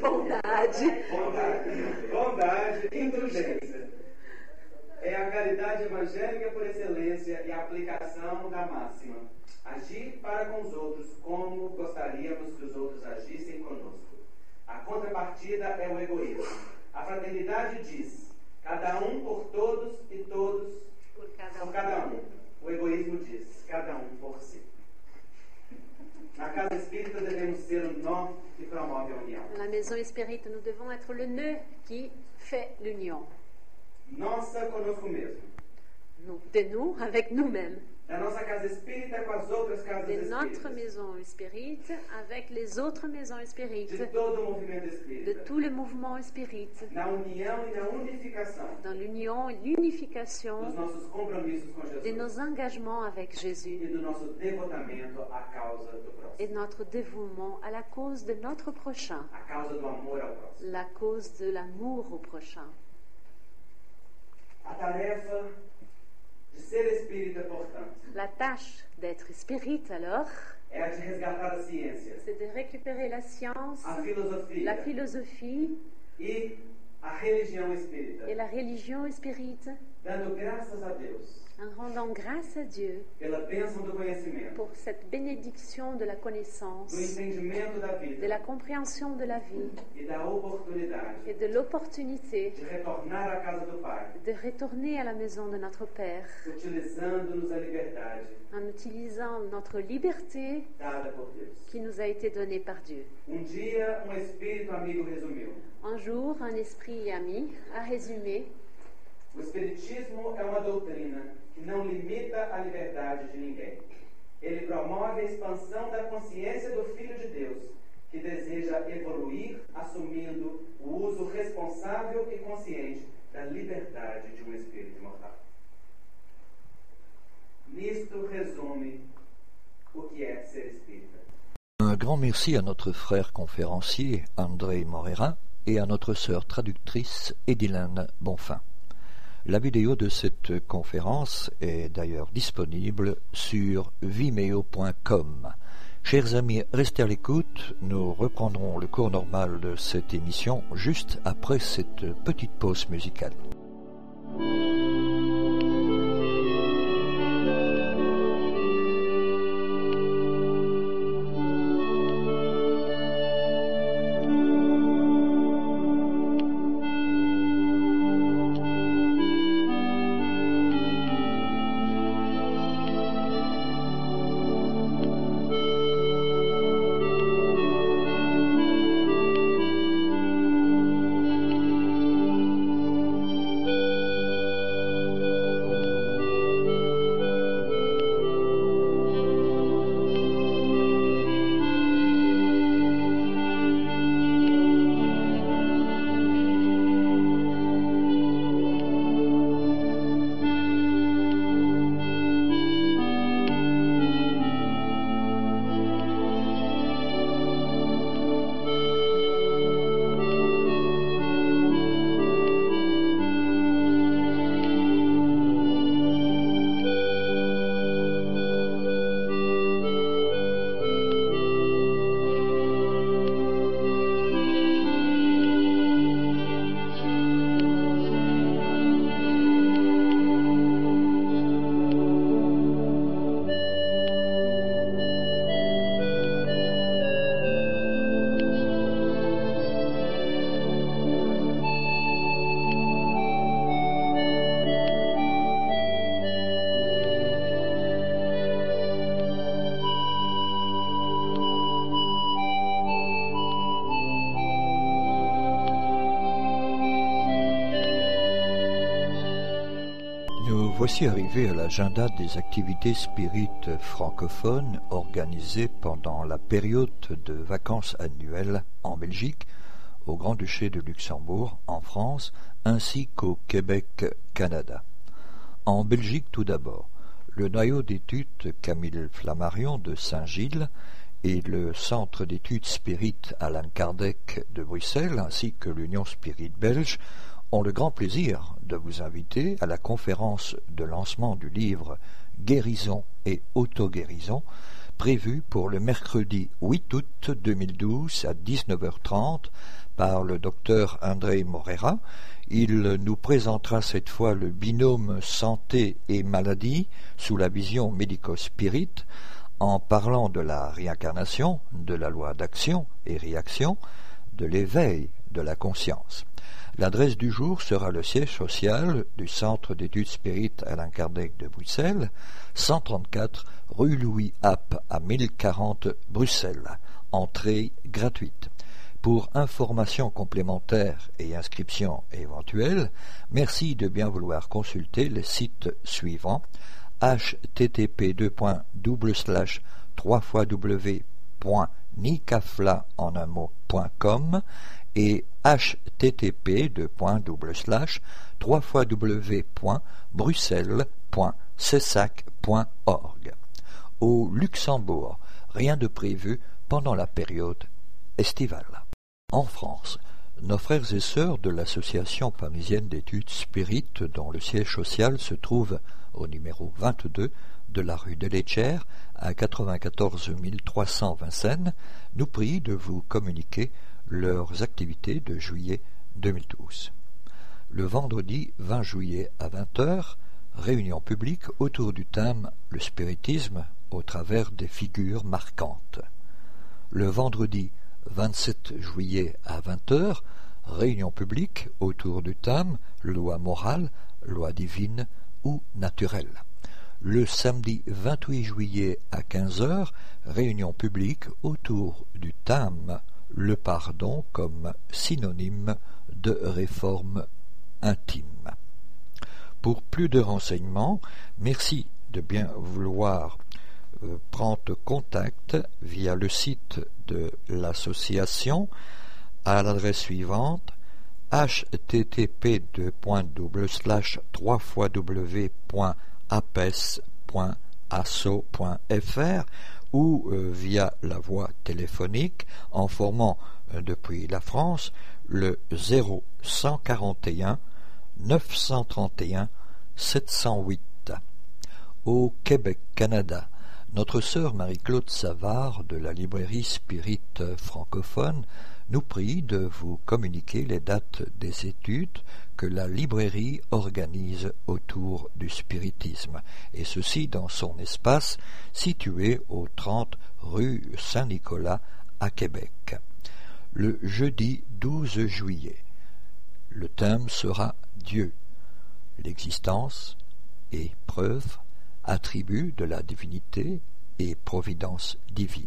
Bondade. Bondade, bondade indulgência. É a caridade evangélica por excelência e a aplicação da máxima. Agir para com os outros como gostaríamos que os outros agissem conosco. A contrapartida é o egoísmo. A fraternidade diz: cada um por todos e todos Por cada por um. cada um. O egoísmo diz: cada um por si. Na casa espírita devemos ser o nó que promove a união. La maison espérite, nous devons être le nœud qui fait l'union. Nossa conosco mesmo. Nous- De nous avec nous-mêmes. Da nossa casa espírita com as outras casas De notre maison espérite avec les autres maisons espérites. De todo o movimento De espírita. tous les mouvements espérites. Na união e na unificação Dans l'union et dos l'unification nossos compromissos com de nos engagements avec e Jésus do nosso devotamento à causa do et notre dévouement à la cause de notre prochain, A causa do amor ao próximo. la cause de l'amour au prochain. A tarefa de ser espírita, portanto, La tâche d'être espérite, alors, c'est de récupérer la science, la philosophie e et la religion espérite dando graças a Deus en rendant grâce à Dieu pour cette bénédiction de la connaissance, de la compréhension de la vie e et de l'opportunité de retourner à la maison de notre Père en utilisant notre liberté qui nous a été donnée par Dieu. Um dia, um Un jour, un esprit ami a résumé o Espiritismo é uma doutrina que não limita a liberdade de ninguém. Ele promove a expansão da consciência do Filho de Deus, que deseja evoluir assumindo o uso responsável e consciente da liberdade de um espírito imortal. Nisto resume o que é ser espírita. Un grand merci à notre frère conférencier André Moreira et à notre sœur traductrice Edilène Bonfin. La vidéo de cette conférence est d'ailleurs disponible sur vimeo.com. Chers amis, restez à l'écoute. Nous reprendrons le cours normal de cette émission juste après cette petite pause musicale. Voici arrivés à l'agenda des activités spirites francophones organisées pendant la période de vacances annuelles en Belgique, au Grand-Duché de Luxembourg, en France, ainsi qu'au Québec, Canada. En Belgique tout d'abord, le noyau d'études Camille Flammarion de Saint-Gilles et le Centre d'études spirites Alain Kardec de Bruxelles, ainsi que l'Union Spirit belge, ont le grand plaisir de vous inviter à la conférence de lancement du livre Guérison et autoguérison, prévue pour le mercredi 8 août 2012 à 19h30 par le docteur André Morera. Il nous présentera cette fois le binôme santé et maladie sous la vision médico-spirit en parlant de la réincarnation, de la loi d'action et réaction, de l'éveil de la conscience. L'adresse du jour sera le siège social du Centre d'études spirites Alain Kardec de Bruxelles, 134 rue Louis App à 1040 Bruxelles. Entrée gratuite. Pour informations complémentaires et inscriptions éventuelles, merci de bien vouloir consulter le site suivant http www.nicafla en un mot.com et http www.bruxelles.cessac.org. Au Luxembourg, rien de prévu pendant la période estivale. En France, nos frères et sœurs de l'Association parisienne d'études spirites, dont le siège social se trouve au numéro 22 de la rue de Léchère, à 94 300 Vincennes, nous prient de vous communiquer leurs activités de juillet 2012. Le vendredi 20 juillet à 20h, réunion publique autour du thème Le spiritisme au travers des figures marquantes. Le vendredi 27 juillet à 20h, réunion publique autour du thème Loi morale, loi divine ou naturelle. Le samedi 28 juillet à 15h, réunion publique autour du thème le pardon comme synonyme de réforme intime. Pour plus de renseignements, merci de bien vouloir euh, prendre contact via le site de l'association à l'adresse suivante http www.apes.asso.fr ou euh, via la voie téléphonique en formant euh, depuis la France le 0141 931 708. Au Québec, Canada, notre sœur Marie-Claude Savard de la librairie Spirit francophone nous prie de vous communiquer les dates des études que la librairie organise autour du spiritisme, et ceci dans son espace situé au 30 rue Saint-Nicolas à Québec. Le jeudi 12 juillet, le thème sera Dieu, l'existence et preuve, attribut de la divinité et providence divine.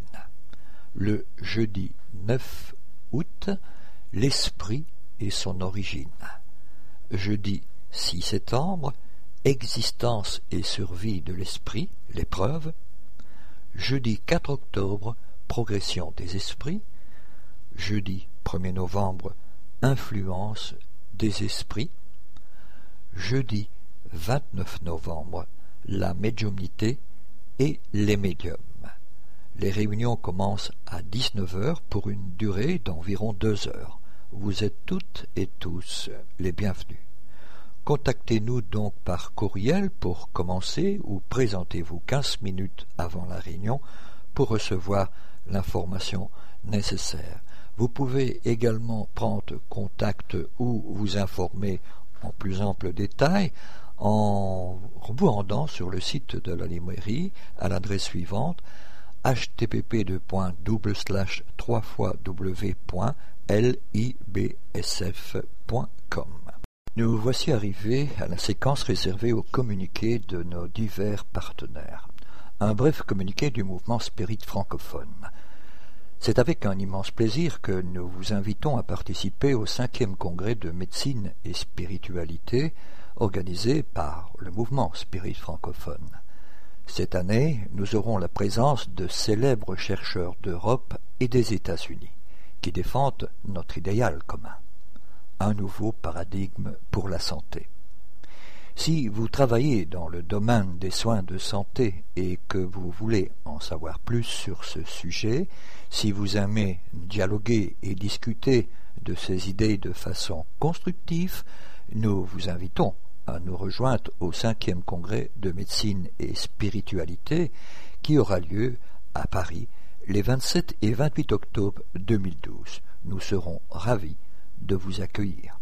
Le jeudi 9 l'esprit et son origine. Jeudi 6 septembre, existence et survie de l'esprit, l'épreuve. Jeudi 4 octobre, progression des esprits. Jeudi 1er novembre, influence des esprits. Jeudi 29 novembre, la médiumnité et les médiums. Les réunions commencent à 19 heures pour une durée d'environ deux heures. Vous êtes toutes et tous les bienvenus. Contactez-nous donc par courriel pour commencer ou présentez-vous quinze minutes avant la réunion pour recevoir l'information nécessaire. Vous pouvez également prendre contact ou vous informer en plus ample détail en vous sur le site de la librairie à l'adresse suivante http www.libsf.com. Nous voici arrivés à la séquence réservée aux communiqués de nos divers partenaires. Un bref communiqué du mouvement Spirit francophone. C'est avec un immense plaisir que nous vous invitons à participer au cinquième congrès de médecine et spiritualité organisé par le mouvement Spirit francophone. Cette année, nous aurons la présence de célèbres chercheurs d'Europe et des États-Unis, qui défendent notre idéal commun, un nouveau paradigme pour la santé. Si vous travaillez dans le domaine des soins de santé et que vous voulez en savoir plus sur ce sujet, si vous aimez dialoguer et discuter de ces idées de façon constructive, nous vous invitons nous rejoindre au cinquième congrès de médecine et spiritualité qui aura lieu à Paris les 27 et 28 octobre 2012. Nous serons ravis de vous accueillir.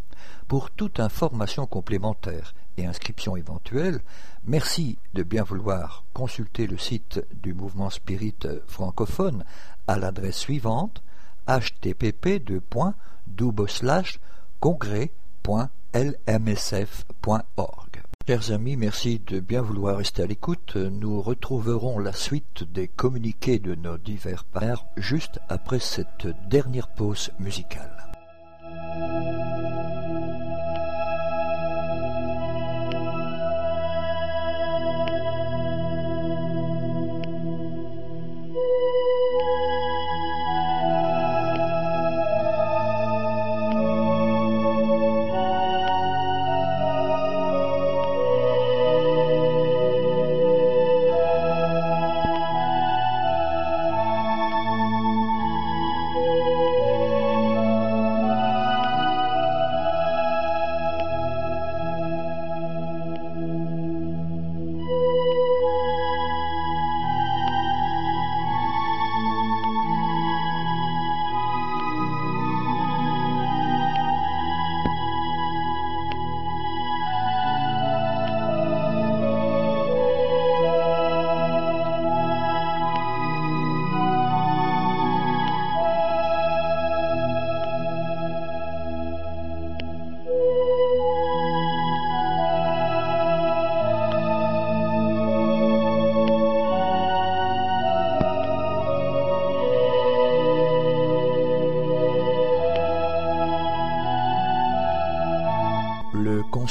Pour toute information complémentaire et inscription éventuelle, merci de bien vouloir consulter le site du mouvement spirit francophone à l'adresse suivante http Chers amis, merci de bien vouloir rester à l'écoute. Nous retrouverons la suite des communiqués de nos divers pères juste après cette dernière pause musicale.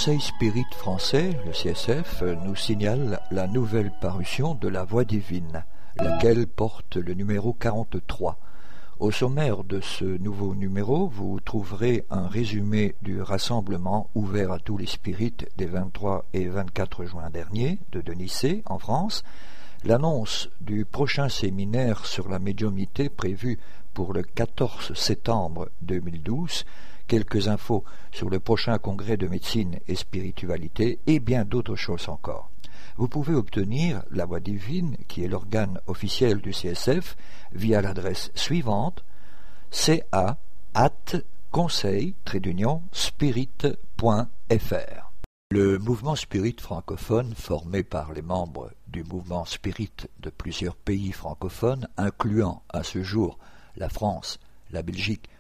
Conseil Spirit français, le CSF, nous signale la nouvelle parution de La Voix divine, laquelle porte le numéro 43. Au sommaire de ce nouveau numéro, vous trouverez un résumé du rassemblement ouvert à tous les spirites des 23 et 24 juin dernier de Denicé, en France, l'annonce du prochain séminaire sur la médiumnité prévu pour le 14 septembre 2012, quelques infos sur le prochain congrès de médecine et spiritualité et bien d'autres choses encore. Vous pouvez obtenir la voix divine, qui est l'organe officiel du CSF, via l'adresse suivante ca at conseil spirit.fr. Le mouvement spirit francophone, formé par les membres du mouvement spirit de plusieurs pays francophones, incluant à ce jour la France, la Belgique,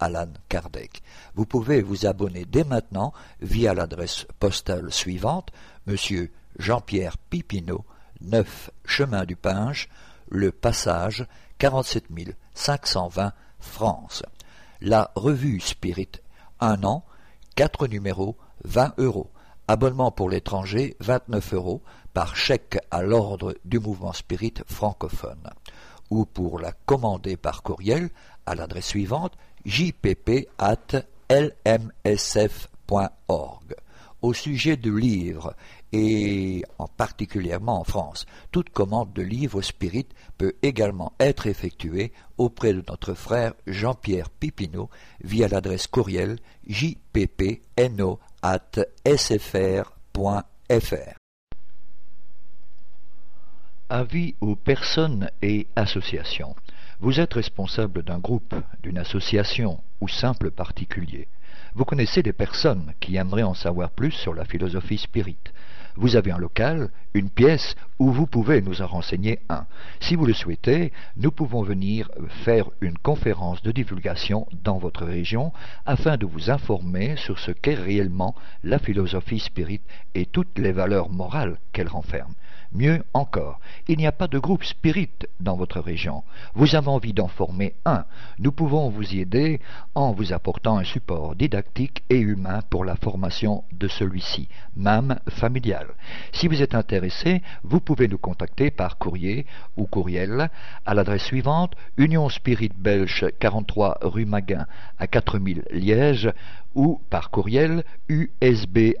Alan Kardec. Vous pouvez vous abonner dès maintenant via l'adresse postale suivante, Monsieur Jean-Pierre Pipineau, 9 Chemin du Pinge, Le Passage, 47 520 France. La revue Spirit, un an, quatre numéros, 20 euros. Abonnement pour l'étranger, 29 euros, par chèque à l'ordre du mouvement Spirit francophone. Ou pour la commander par courriel à l'adresse suivante, jpp.lmsf.org. Au sujet de livres, et en particulièrement en France, toute commande de livres spirit peut également être effectuée auprès de notre frère Jean-Pierre Pipineau via l'adresse courriel jppno.sfr.fr. Avis aux personnes et associations. Vous êtes responsable d'un groupe, d'une association ou simple particulier. Vous connaissez des personnes qui aimeraient en savoir plus sur la philosophie spirit. Vous avez un local, une pièce où vous pouvez nous en renseigner un. Si vous le souhaitez, nous pouvons venir faire une conférence de divulgation dans votre région afin de vous informer sur ce qu'est réellement la philosophie spirit et toutes les valeurs morales qu'elle renferme. Mieux encore, il n'y a pas de groupe spirit dans votre région. Vous avez envie d'en former un. Nous pouvons vous y aider en vous apportant un support didactique et humain pour la formation de celui-ci, même familial. Si vous êtes intéressé, vous pouvez nous contacter par courrier ou courriel à l'adresse suivante Union Spirit Belge 43 rue Maguin à 4000 Liège ou par courriel usb.spirit.be.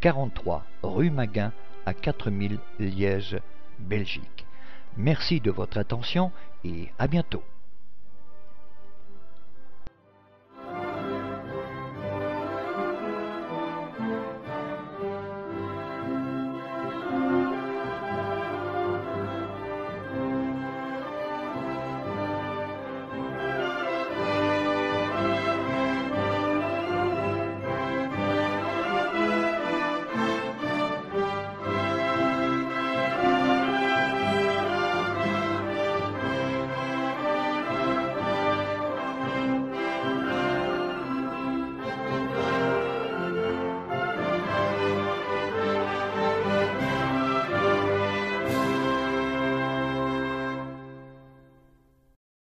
43 rue Maguin à 4000 Liège, Belgique. Merci de votre attention et à bientôt.